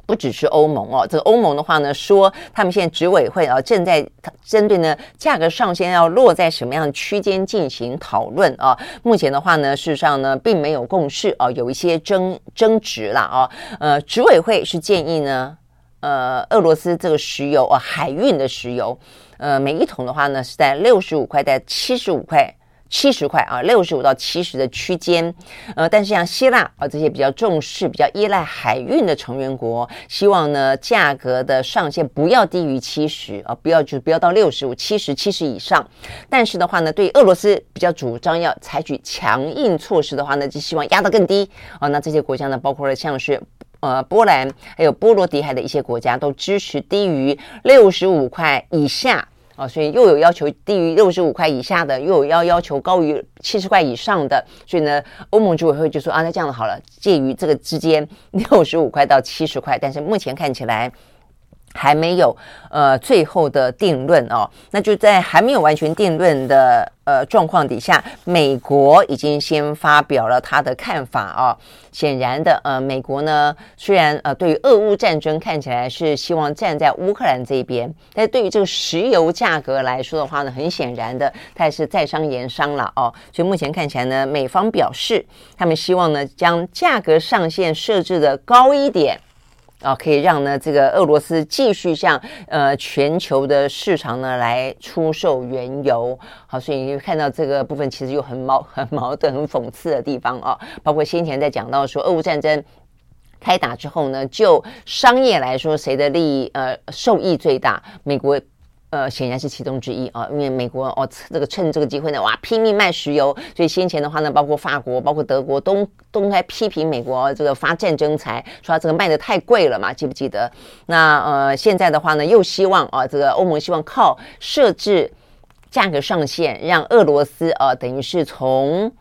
不只是欧盟哦，这个欧盟的话呢，说他们现在执委会啊正在针对呢价格上限要落在什么样的区间进行讨论啊。目前的话呢，事实上呢并没有共识啊，有一些争争执了啊。呃，执委会是建议呢。呃，俄罗斯这个石油啊，海运的石油，呃，每一桶的话呢是在六十五块到七十五块，七十块啊，六十五到七十的区间。呃，但是像希腊啊这些比较重视、比较依赖海运的成员国，希望呢价格的上限不要低于七十啊，不要就不要到六十五、七十、七十以上。但是的话呢，对俄罗斯比较主张要采取强硬措施的话呢，就希望压得更低啊。那这些国家呢，包括了像是。呃，波兰还有波罗的海的一些国家都支持低于六十五块以下啊，所以又有要求低于六十五块以下的，又有要要求高于七十块以上的，所以呢，欧盟执委会就说啊，那这样子好了，介于这个之间六十五块到七十块，但是目前看起来。还没有呃最后的定论哦，那就在还没有完全定论的呃状况底下，美国已经先发表了他的看法、哦。显然的，呃，美国呢虽然呃对于俄乌战争看起来是希望站在乌克兰这边，但是对于这个石油价格来说的话呢，很显然的，它也是在商言商了哦。所以目前看起来呢，美方表示他们希望呢将价格上限设置的高一点。啊，可以让呢这个俄罗斯继续向呃全球的市场呢来出售原油，好，所以你看到这个部分其实有很矛很矛盾、很讽刺的地方啊。包括先前在讲到说，俄乌战争开打之后呢，就商业来说，谁的利益呃受益最大？美国。呃，显然是其中之一啊，因为美国哦，这个趁这个机会呢，哇，拼命卖石油，所以先前的话呢，包括法国、包括德国都都在批评美国这个发战争财，说这个卖的太贵了嘛，记不记得？那呃，现在的话呢，又希望啊，这个欧盟希望靠设置价格上限，让俄罗斯啊，等于是从。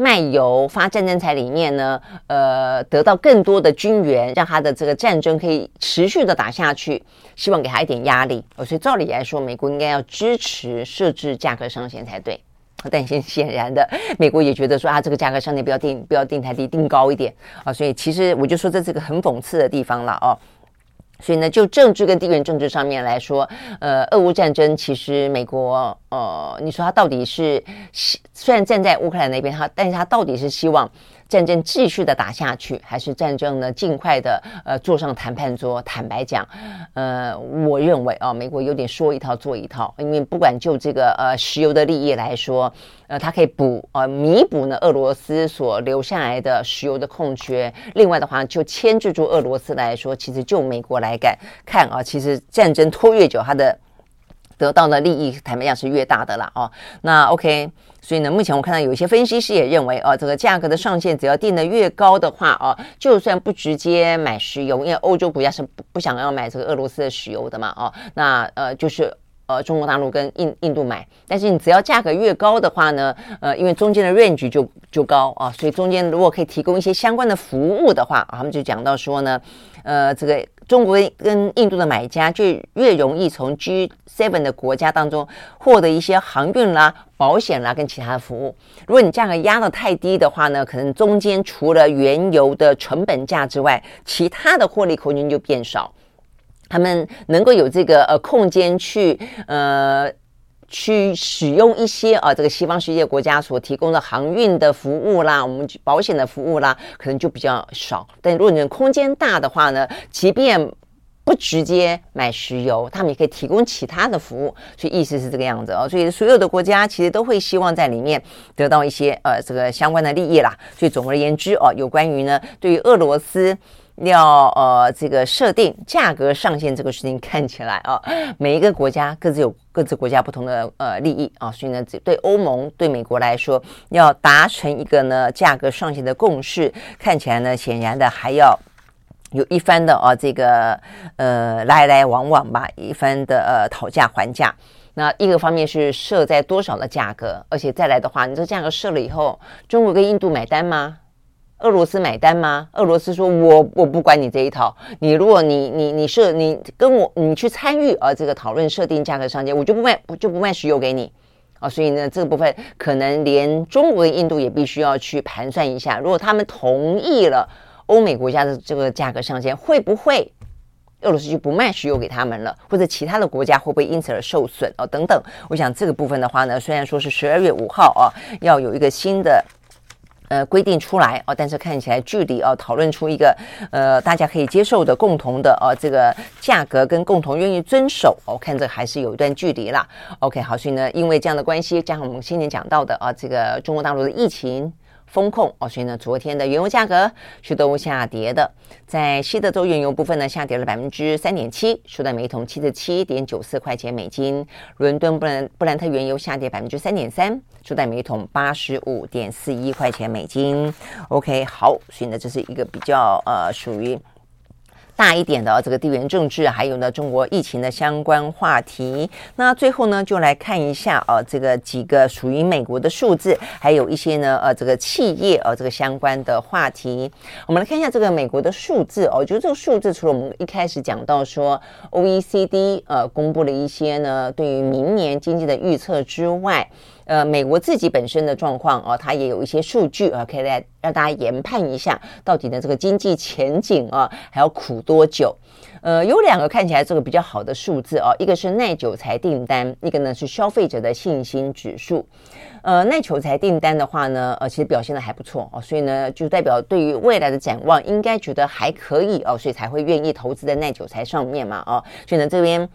卖油发战争财里面呢，呃，得到更多的军援，让他的这个战争可以持续的打下去，希望给他一点压力。哦所以照理来说，美国应该要支持设置价格上限才对。但显显然的，[laughs] 美国也觉得说啊，这个价格上限不要定，不要定太低，定高一点啊。所以其实我就说这是个很讽刺的地方了哦。所以呢，就政治跟地缘政治上面来说，呃，俄乌战争其实美国，呃，你说他到底是希虽然站在乌克兰那边，他但是他到底是希望。战争继续的打下去，还是战争呢？尽快的呃坐上谈判桌。坦白讲，呃，我认为啊，美国有点说一套做一套，因为不管就这个呃石油的利益来说，呃，它可以补呃弥补呢俄罗斯所留下来的石油的空缺。另外的话，就牵制住俄罗斯来说，其实就美国来干看啊，其实战争拖越久，它的。得到的利益，坦白讲是越大的啦哦。那 OK，所以呢，目前我看到有一些分析师也认为，哦，这个价格的上限只要定得越高的话，哦，就算不直接买石油，因为欧洲国家是不不想要买这个俄罗斯的石油的嘛，哦，那呃就是呃中国大陆跟印印度买，但是你只要价格越高的话呢，呃，因为中间的 range 就就高啊，所以中间如果可以提供一些相关的服务的话，他们就讲到说呢，呃，这个。中国跟印度的买家就越容易从 G7 的国家当中获得一些航运啦、保险啦跟其他的服务。如果你价格压得太低的话呢，可能中间除了原油的成本价之外，其他的获利空间就变少。他们能够有这个呃空间去呃。去使用一些啊，这个西方世界国家所提供的航运的服务啦，我们保险的服务啦，可能就比较少。但如果你空间大的话呢，即便不直接买石油，他们也可以提供其他的服务，所以意思是这个样子哦。所以所有的国家其实都会希望在里面得到一些呃这个相关的利益啦。所以总而言之哦，有关于呢，对于俄罗斯。要呃，这个设定价格上限这个事情看起来啊，[laughs] 每一个国家各自有各自国家不同的呃利益啊，所以呢，对欧盟对美国来说，要达成一个呢价格上限的共识，看起来呢，显然的还要有一番的啊这个呃来来往往吧，一番的呃讨价还价。那一个方面是设在多少的价格，而且再来的话，你这个价格设了以后，中国跟印度买单吗？俄罗斯买单吗？俄罗斯说我：“我不管你这一套。你如果你你你设你跟我你去参与啊这个讨论设定价格上限，我就不卖我就不卖石油给你啊。所以呢，这个部分可能连中国跟印度也必须要去盘算一下，如果他们同意了欧美国家的这个价格上限，会不会俄罗斯就不卖石油给他们了？或者其他的国家会不会因此而受损啊？等等。我想这个部分的话呢，虽然说是十二月五号啊，要有一个新的。呃，规定出来哦，但是看起来距离哦，讨论出一个呃大家可以接受的共同的哦这个价格跟共同愿意遵守，哦、看这还是有一段距离啦。OK，好，所以呢，因为这样的关系，加上我们先前讲到的啊，这个中国大陆的疫情。风控哦，所以呢，昨天的原油价格是都下跌的。在西德州原油部分呢，下跌了百分之三点七，收在每桶七十七点九四块钱美金。伦敦布兰布兰特原油下跌百分之三点三，收在每桶八十五点四一块钱美金。OK，好，所以呢，这是一个比较呃属于。大一点的这个地缘政治，还有呢中国疫情的相关话题。那最后呢，就来看一下啊，这个几个属于美国的数字，还有一些呢呃这个企业呃这个相关的话题。我们来看一下这个美国的数字哦，我觉得这个数字除了我们一开始讲到说 OECD 呃公布了一些呢对于明年经济的预测之外。呃，美国自己本身的状况啊，它也有一些数据啊，可以来让大家研判一下，到底呢这个经济前景啊还要苦多久？呃，有两个看起来这个比较好的数字啊，一个是耐久财订单，一个呢是消费者的信心指数。呃，耐久财订单的话呢，呃，其实表现的还不错哦，所以呢就代表对于未来的展望应该觉得还可以哦，所以才会愿意投资在耐久财上面嘛，哦，所以呢这边。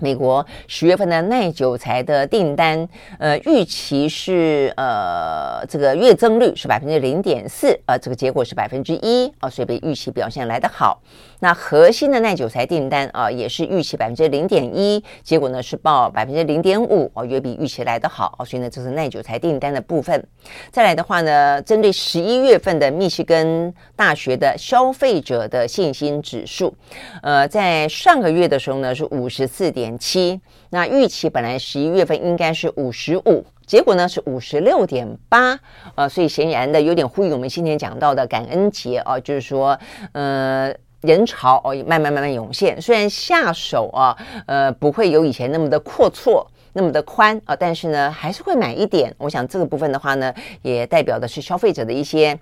美国十月份的耐久材的订单，呃，预期是呃，这个月增率是百分之零点四，呃，这个结果是百分之一，啊，所以比预期表现来得好。那核心的耐久材订单啊，也是预期百分之零点一，结果呢是报百分之零点五，哦，也比预期来得好，所以呢，这是耐久材订单的部分。再来的话呢，针对十一月份的密西根大学的消费者的信心指数，呃，在上个月的时候呢是五十四点七，那预期本来十一月份应该是五十五，结果呢是五十六点八，呃，所以显然的有点呼应我们今天讲到的感恩节啊，就是说，呃。人潮哦，慢慢慢慢涌现。虽然下手啊，呃，不会有以前那么的阔绰，那么的宽啊，但是呢，还是会买一点。我想这个部分的话呢，也代表的是消费者的一些。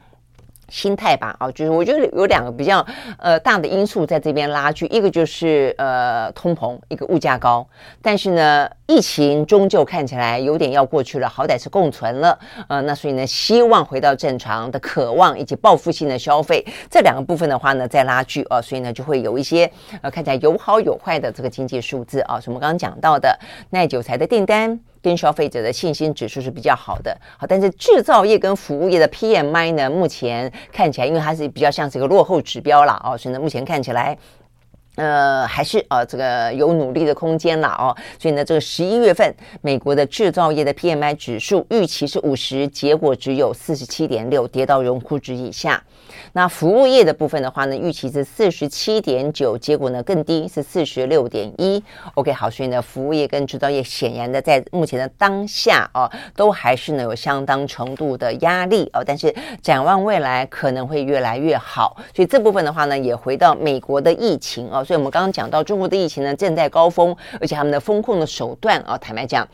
心态吧，啊，就是我觉得有两个比较呃大的因素在这边拉锯，一个就是呃通膨，一个物价高，但是呢，疫情终究看起来有点要过去了，好歹是共存了，呃，那所以呢，希望回到正常的渴望以及报复性的消费，这两个部分的话呢，在拉锯啊，所以呢，就会有一些呃看起来有好有坏的这个经济数字啊，是我们刚刚讲到的耐久材的订单。跟消费者的信心指数是比较好的，好，但是制造业跟服务业的 PMI 呢，目前看起来，因为它是比较像是一个落后指标了哦，所以呢，目前看起来，呃，还是呃这个有努力的空间了哦，所以呢，这个十一月份美国的制造业的 PMI 指数预期是五十，结果只有四十七点六，跌到荣枯值以下。那服务业的部分的话呢，预期是四十七点九，结果呢更低，是四十六点一。OK，好，所以呢，服务业跟制造业显然的在目前的当下啊，都还是呢有相当程度的压力哦。但是展望未来可能会越来越好，所以这部分的话呢，也回到美国的疫情哦。所以我们刚刚讲到中国的疫情呢正在高峰，而且他们的风控的手段啊，坦白讲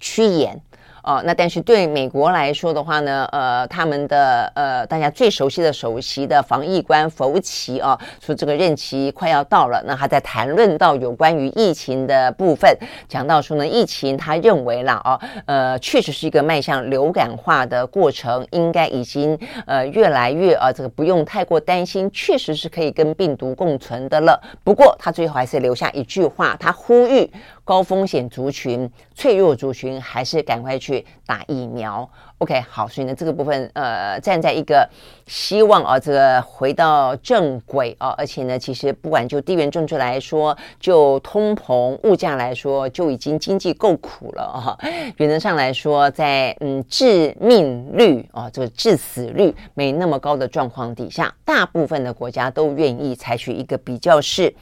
趋严。哦，那但是对美国来说的话呢，呃，他们的呃大家最熟悉的首席的防疫官福奇啊，说这个任期快要到了，那他在谈论到有关于疫情的部分，讲到说呢，疫情他认为啦，哦，呃，确实是一个迈向流感化的过程，应该已经呃越来越啊，这个不用太过担心，确实是可以跟病毒共存的了。不过他最后还是留下一句话，他呼吁。高风险族群、脆弱族群，还是赶快去打疫苗。OK，好，所以呢，这个部分，呃，站在一个希望啊，这个回到正轨啊，而且呢，其实不管就地缘政治来说，就通膨、物价来说，就已经经济够苦了啊。原则上来说，在嗯致命率啊，这个致死率没那么高的状况底下，大部分的国家都愿意采取一个比较是。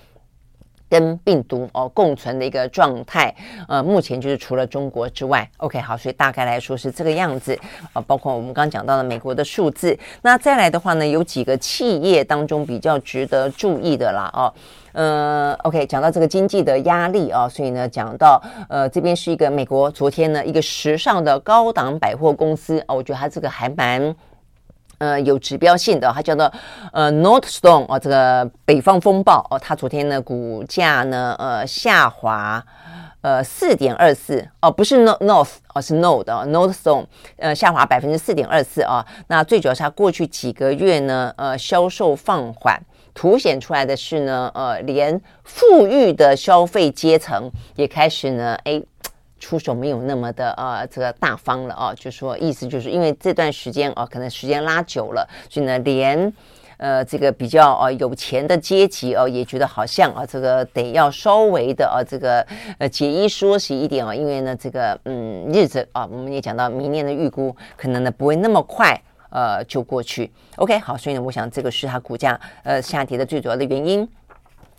跟病毒哦共存的一个状态，呃，目前就是除了中国之外，OK，好，所以大概来说是这个样子。啊，包括我们刚刚讲到的美国的数字，那再来的话呢，有几个企业当中比较值得注意的啦，哦，呃，OK，讲到这个经济的压力啊，所以呢，讲到呃这边是一个美国昨天呢一个时尚的高档百货公司哦，我觉得它这个还蛮。呃，有指标性的，它叫做呃 Nordstrom 哦，这个北方风暴哦，它昨天呢股价呢呃下滑呃四点二四哦，不是 North North 哦，是 Nord 哦 Nordstrom 呃下滑百分之四点二四啊。那最主要是它过去几个月呢呃销售放缓，凸显出来的是呢呃连富裕的消费阶层也开始呢哎。出手没有那么的呃这个大方了啊，就说意思就是因为这段时间啊，可能时间拉久了，所以呢，连呃这个比较呃有钱的阶级哦，也觉得好像啊，这个得要稍微的啊，这个呃节衣缩食一点啊，因为呢，这个嗯日子啊，我们也讲到明年的预估可能呢不会那么快呃就过去。OK，好，所以呢，我想这个是它股价呃下跌的最主要的原因。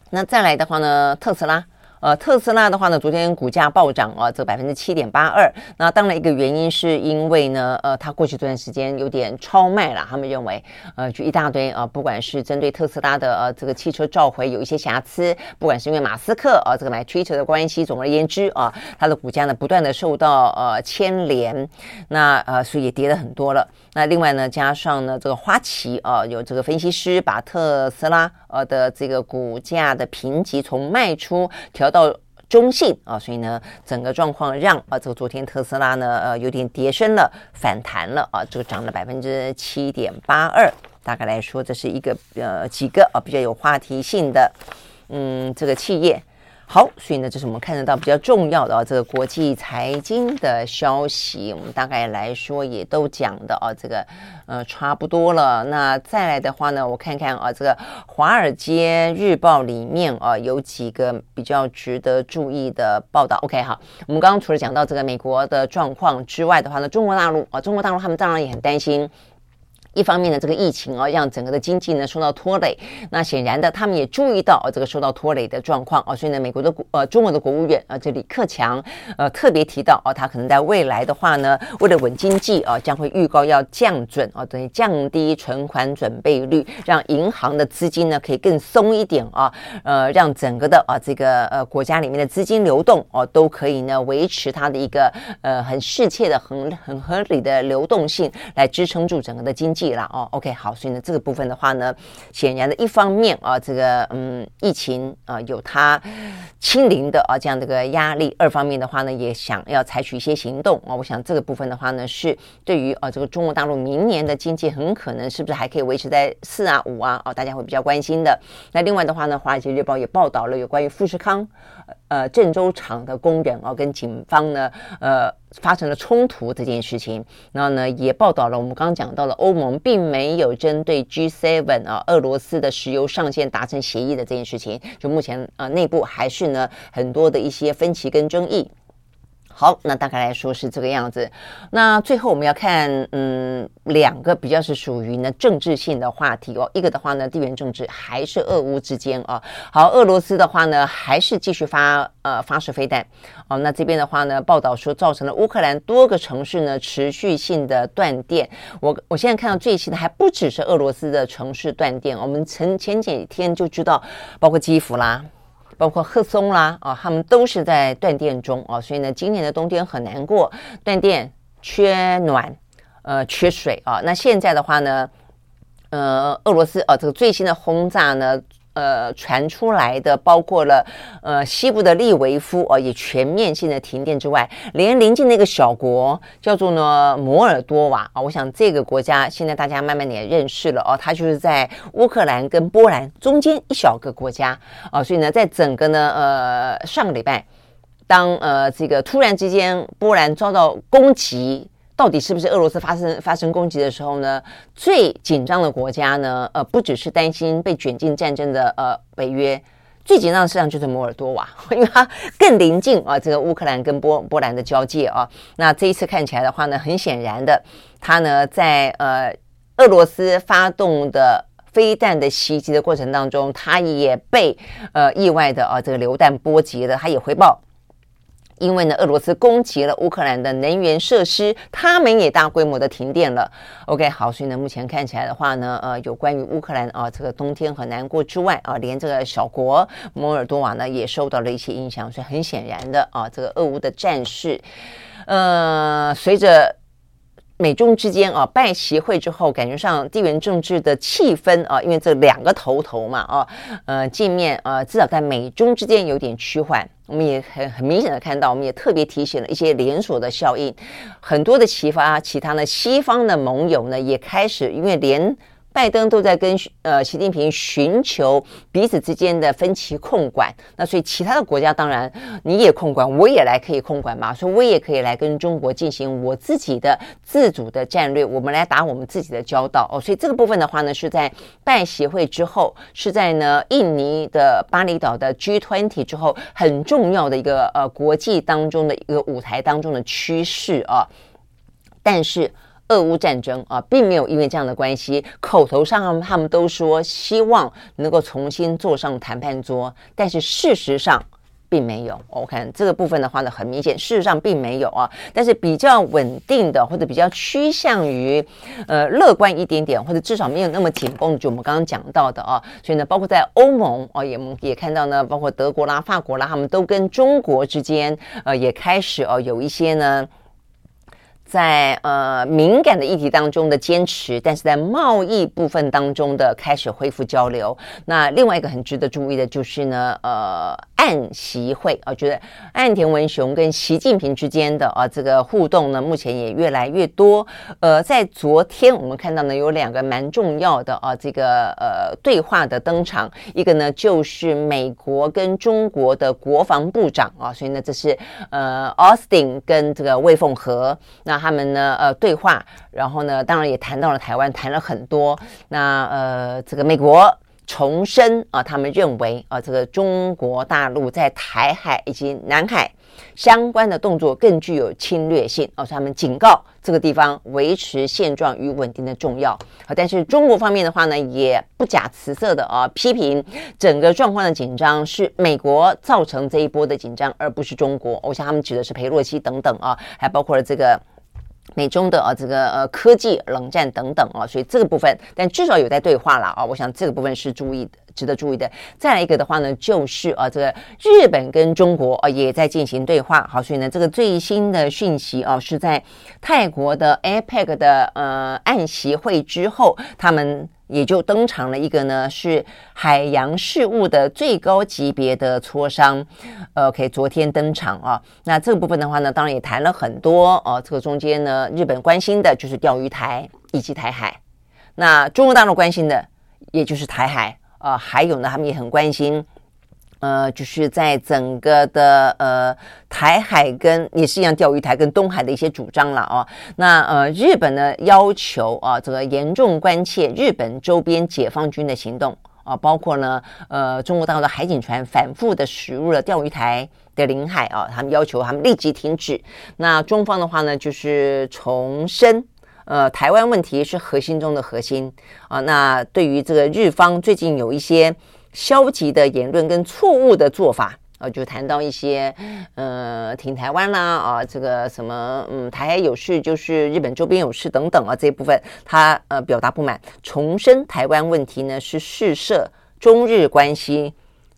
那再来的话呢，特斯拉。呃，特斯拉的话呢，昨天股价暴涨啊，这百分之七点八二。那当然一个原因是因为呢，呃，它过去这段时间有点超卖了，他们认为，呃，就一大堆啊，不管是针对特斯拉的呃这个汽车召回有一些瑕疵，不管是因为马斯克啊这个买推特的关系，总而言之啊，它的股价呢不断的受到呃牵连，那呃所以也跌了很多了。那另外呢，加上呢这个花旗啊，有这个分析师把特斯拉呃的这个股价的评级从卖出调。到中性啊，所以呢，整个状况让啊，这个昨天特斯拉呢，呃，有点跌升了，反弹了啊，这个涨了百分之七点八二。大概来说，这是一个呃几个啊比较有话题性的嗯这个企业。好，所以呢，这是我们看得到比较重要的啊，这个国际财经的消息，我们大概来说也都讲的啊，这个呃差不多了。那再来的话呢，我看看啊，这个《华尔街日报》里面啊有几个比较值得注意的报道。OK，好，我们刚刚除了讲到这个美国的状况之外的话呢，中国大陆啊，中国大陆他们当然也很担心。一方面呢，这个疫情啊，让整个的经济呢受到拖累。那显然的，他们也注意到啊，这个受到拖累的状况啊，所以呢，美国的国呃，中国的国务院啊，这李克强呃特别提到啊，他可能在未来的话呢，为了稳经济啊，将会预告要降准啊，等于降低存款准备率，让银行的资金呢可以更松一点啊，呃，让整个的啊这个呃国家里面的资金流动啊，都可以呢维持它的一个呃很适切的、很很合理的流动性，来支撑住整个的经济。了哦，OK，好，所以呢，这个部分的话呢，显然的一方面啊，这个嗯，疫情啊有它清零的啊这样的一个压力；二方面的话呢，也想要采取一些行动啊。我想这个部分的话呢，是对于啊这个中国大陆明年的经济很可能是不是还可以维持在四啊五啊啊，大家会比较关心的。那另外的话呢，《华尔街日报》也报道了有关于富士康呃郑州厂的工人哦跟警方呢呃。发生了冲突这件事情，然后呢，也报道了我们刚刚讲到了欧盟并没有针对 G7 啊俄罗斯的石油上限达成协议的这件事情，就目前啊内部还是呢很多的一些分歧跟争议。好，那大概来说是这个样子。那最后我们要看，嗯，两个比较是属于呢政治性的话题哦。一个的话呢，地缘政治还是俄乌之间啊。好，俄罗斯的话呢，还是继续发呃发射飞弹哦。那这边的话呢，报道说造成了乌克兰多个城市呢持续性的断电。我我现在看到最新的还不只是俄罗斯的城市断电，我们前前几天就知道，包括基辅啦。包括赫松啦，啊，他们都是在断电中啊，所以呢，今年的冬天很难过，断电、缺暖，呃，缺水啊。那现在的话呢，呃，俄罗斯啊，这个最新的轰炸呢。呃，传出来的包括了呃西部的利维夫哦，也全面性的停电之外，连临近那个小国叫做呢摩尔多瓦啊，我想这个国家现在大家慢慢也认识了哦，它就是在乌克兰跟波兰中间一小个国家啊，所以呢，在整个呢呃上个礼拜，当呃这个突然之间波兰遭到攻击。到底是不是俄罗斯发生发生攻击的时候呢？最紧张的国家呢？呃，不只是担心被卷进战争的呃北约，最紧张的实际上就是摩尔多瓦，[laughs] 因为它更临近啊这个乌克兰跟波波兰的交界啊。那这一次看起来的话呢，很显然的，它呢在呃俄罗斯发动的飞弹的袭击的过程当中，它也被呃意外的啊这个流弹波及了，它也回报。因为呢，俄罗斯攻击了乌克兰的能源设施，他们也大规模的停电了。OK，好，所以呢，目前看起来的话呢，呃，有关于乌克兰啊，这个冬天和难过之外啊，连这个小国摩尔多瓦呢也受到了一些影响。所以很显然的啊，这个俄乌的战事，呃，随着。美中之间啊，拜习会之后，感觉上地缘政治的气氛啊，因为这两个头头嘛啊，呃，见面啊，至少在美中之间有点趋缓。我们也很很明显的看到，我们也特别提醒了一些连锁的效应，很多的启发，其他的西方的盟友呢，也开始因为连。拜登都在跟呃习近平寻求彼此之间的分歧控管，那所以其他的国家当然你也控管，我也来可以控管嘛，所以我也可以来跟中国进行我自己的自主的战略，我们来打我们自己的交道哦。所以这个部分的话呢，是在拜协会之后，是在呢印尼的巴厘岛的 G20 之后很重要的一个呃国际当中的一个舞台当中的趋势啊，但是。俄乌战争啊，并没有因为这样的关系，口头上他们都说希望能够重新坐上谈判桌，但是事实上并没有。我看这个部分的话呢，很明显，事实上并没有啊。但是比较稳定的，或者比较趋向于呃乐观一点点，或者至少没有那么紧绷，就我们刚刚讲到的啊。所以呢，包括在欧盟啊，也也看到呢，包括德国啦、法国啦，他们都跟中国之间呃也开始哦有一些呢。在呃敏感的议题当中的坚持，但是在贸易部分当中的开始恢复交流。那另外一个很值得注意的就是呢，呃，岸习会啊，觉得岸田文雄跟习近平之间的啊这个互动呢，目前也越来越多。呃，在昨天我们看到呢，有两个蛮重要的啊这个呃对话的登场，一个呢就是美国跟中国的国防部长啊，所以呢这是呃 Austin 跟这个魏凤和那。他们呢，呃，对话，然后呢，当然也谈到了台湾，谈了很多。那呃，这个美国重申啊，他们认为啊，这个中国大陆在台海以及南海相关的动作更具有侵略性啊，所以他们警告这个地方维持现状与稳定的重要。啊，但是中国方面的话呢，也不假辞色的啊，批评整个状况的紧张是美国造成这一波的紧张，而不是中国。我想他们指的是裴洛西等等啊，还包括了这个。美中的啊，这个呃科技冷战等等啊，所以这个部分，但至少有在对话了啊，我想这个部分是注意的，值得注意的。再来一个的话呢，就是啊，这个日本跟中国啊也在进行对话，好，所以呢，这个最新的讯息啊，是在泰国的 APEC 的呃岸习会之后，他们。也就登场了一个呢，是海洋事务的最高级别的磋商，，OK，昨天登场啊。那这个部分的话呢，当然也谈了很多哦、这个中间呢，日本关心的就是钓鱼台以及台海，那中国大陆关心的也就是台海啊，还有呢，他们也很关心。呃，就是在整个的呃台海跟也是一样钓鱼台跟东海的一些主张了哦。那呃日本呢要求啊这个严重关切日本周边解放军的行动啊，包括呢呃中国大陆的海警船反复的驶入了钓鱼台的领海啊，他们要求他们立即停止。那中方的话呢就是重申呃台湾问题是核心中的核心啊。那对于这个日方最近有一些。消极的言论跟错误的做法啊，就谈到一些呃，挺台湾啦啊，这个什么嗯，台海有事就是日本周边有事等等啊，这一部分他呃表达不满，重申台湾问题呢是试射中日关系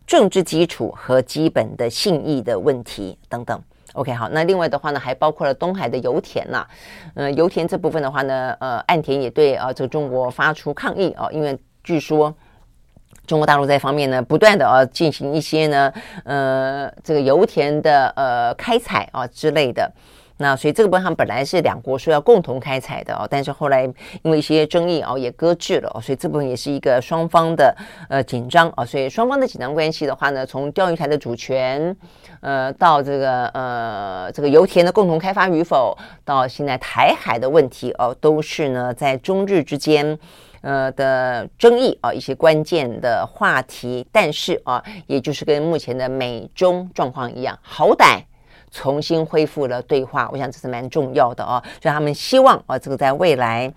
政治基础和基本的信义的问题等等。OK，好，那另外的话呢，还包括了东海的油田呐、啊，呃，油田这部分的话呢，呃，岸田也对呃，这个中国发出抗议啊，因为据说中国大陆在方面呢，不断的啊进行一些呢，呃，这个油田的呃开采啊之类的。那所以这个部分本来是两国说要共同开采的哦，但是后来因为一些争议哦，也搁置了哦，所以这部分也是一个双方的呃紧张啊，所以双方的紧张关系的话呢，从钓鱼台的主权，呃，到这个呃这个油田的共同开发与否，到现在台海的问题哦，都是呢在中日之间呃的争议啊，一些关键的话题，但是啊，也就是跟目前的美中状况一样，好歹。重新恢复了对话，我想这是蛮重要的哦。所以他们希望啊，这个在未来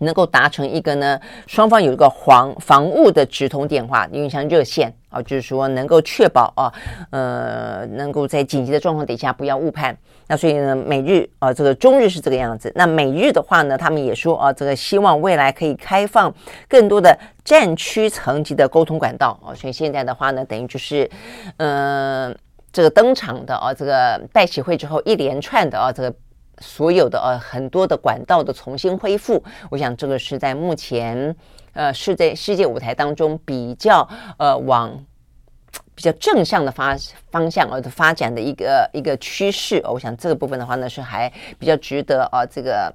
能够达成一个呢，双方有一个防防务的直通电话，因为像热线啊，就是说能够确保啊，呃，能够在紧急的状况底下不要误判。那所以呢，美日啊，这个中日是这个样子。那美日的话呢，他们也说啊，这个希望未来可以开放更多的战区层级的沟通管道啊。所以现在的话呢，等于就是，嗯、这个登场的啊，这个拜习会之后一连串的啊，这个所有的呃很多的管道的重新恢复，我想这个是在目前呃是在世界舞台当中比较呃往比较正向的发方向而的发展的一个一个趋势。我想这个部分的话呢，是还比较值得啊这个。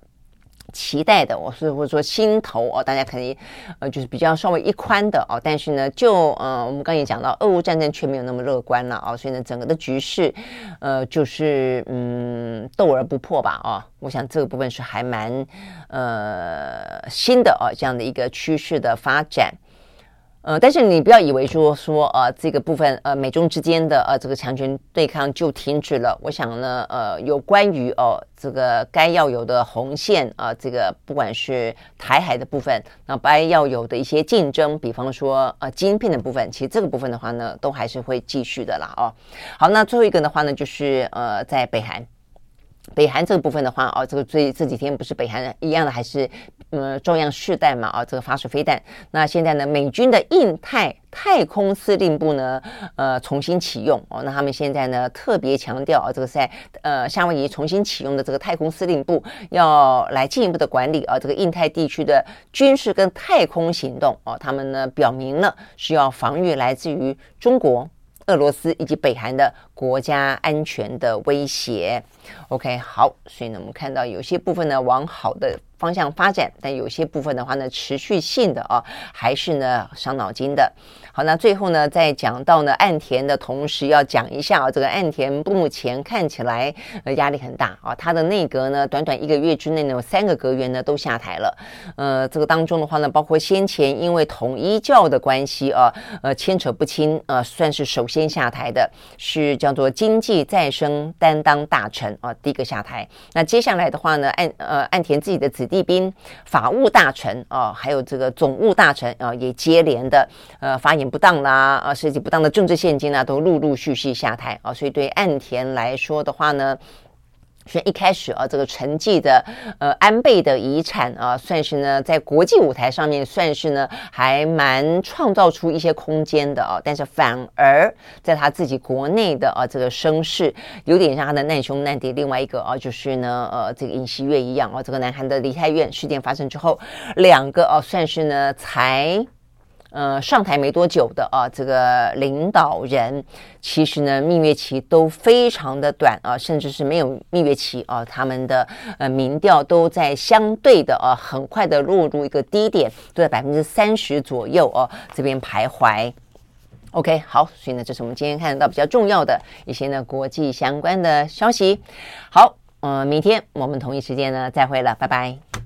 期待的，我是或者说心头哦，大家可能呃就是比较稍微一宽的哦，但是呢，就呃我们刚也讲到，俄乌战争却没有那么乐观了啊，所以呢，整个的局势呃就是嗯斗而不破吧啊，我想这个部分是还蛮呃新的哦这样的一个趋势的发展。呃，但是你不要以为说说呃这个部分呃美中之间的呃这个强权对抗就停止了。我想呢，呃，有关于哦这个该要有的红线啊，这个不管是台海的部分，那该要有的一些竞争，比方说呃晶片的部分，其实这个部分的话呢，都还是会继续的啦哦。好，那最后一个的话呢，就是呃在北韩。北韩这个部分的话，哦，这个最这几天不是北韩一样的，还是呃照样试弹嘛，啊、哦，这个发射飞弹。那现在呢，美军的印太太空司令部呢，呃，重新启用哦。那他们现在呢，特别强调啊，这个在呃夏威夷重新启用的这个太空司令部，要来进一步的管理啊，这个印太地区的军事跟太空行动哦。他们呢，表明了是要防御来自于中国。俄罗斯以及北韩的国家安全的威胁。OK，好，所以呢，我们看到有些部分呢往好的方向发展，但有些部分的话呢，持续性的啊，还是呢伤脑筋的。好，那最后呢，在讲到呢岸田的同时，要讲一下啊，这个岸田目前看起来呃压力很大啊，他的内阁呢，短短一个月之内呢，有三个阁员呢都下台了。呃，这个当中的话呢，包括先前因为统一教的关系啊，呃牵扯不清，呃算是首先下台的是叫做经济再生担当大臣啊，第一个下台。那接下来的话呢，岸呃岸田自己的子弟兵法务大臣啊，还有这个总务大臣啊，也接连的呃发言。不当啦，啊，涉及不当的政治现金啊，都陆陆续续下台啊，所以对岸田来说的话呢，所以一开始啊，这个承继的呃安倍的遗产啊，算是呢在国际舞台上面算是呢还蛮创造出一些空间的啊，但是反而在他自己国内的啊这个声势有点像他的难兄难弟。另外一个啊，就是呢呃这个尹锡悦一样啊，这个南韩的梨泰院事件发生之后，两个啊算是呢才。呃，上台没多久的啊，这个领导人其实呢，蜜月期都非常的短啊，甚至是没有蜜月期啊，他们的呃民调都在相对的啊，很快的落入一个低点，都在百分之三十左右哦，这边徘徊。OK，好，所以呢，这是我们今天看得到比较重要的一些呢国际相关的消息。好，呃，明天我们同一时间呢再会了，拜拜。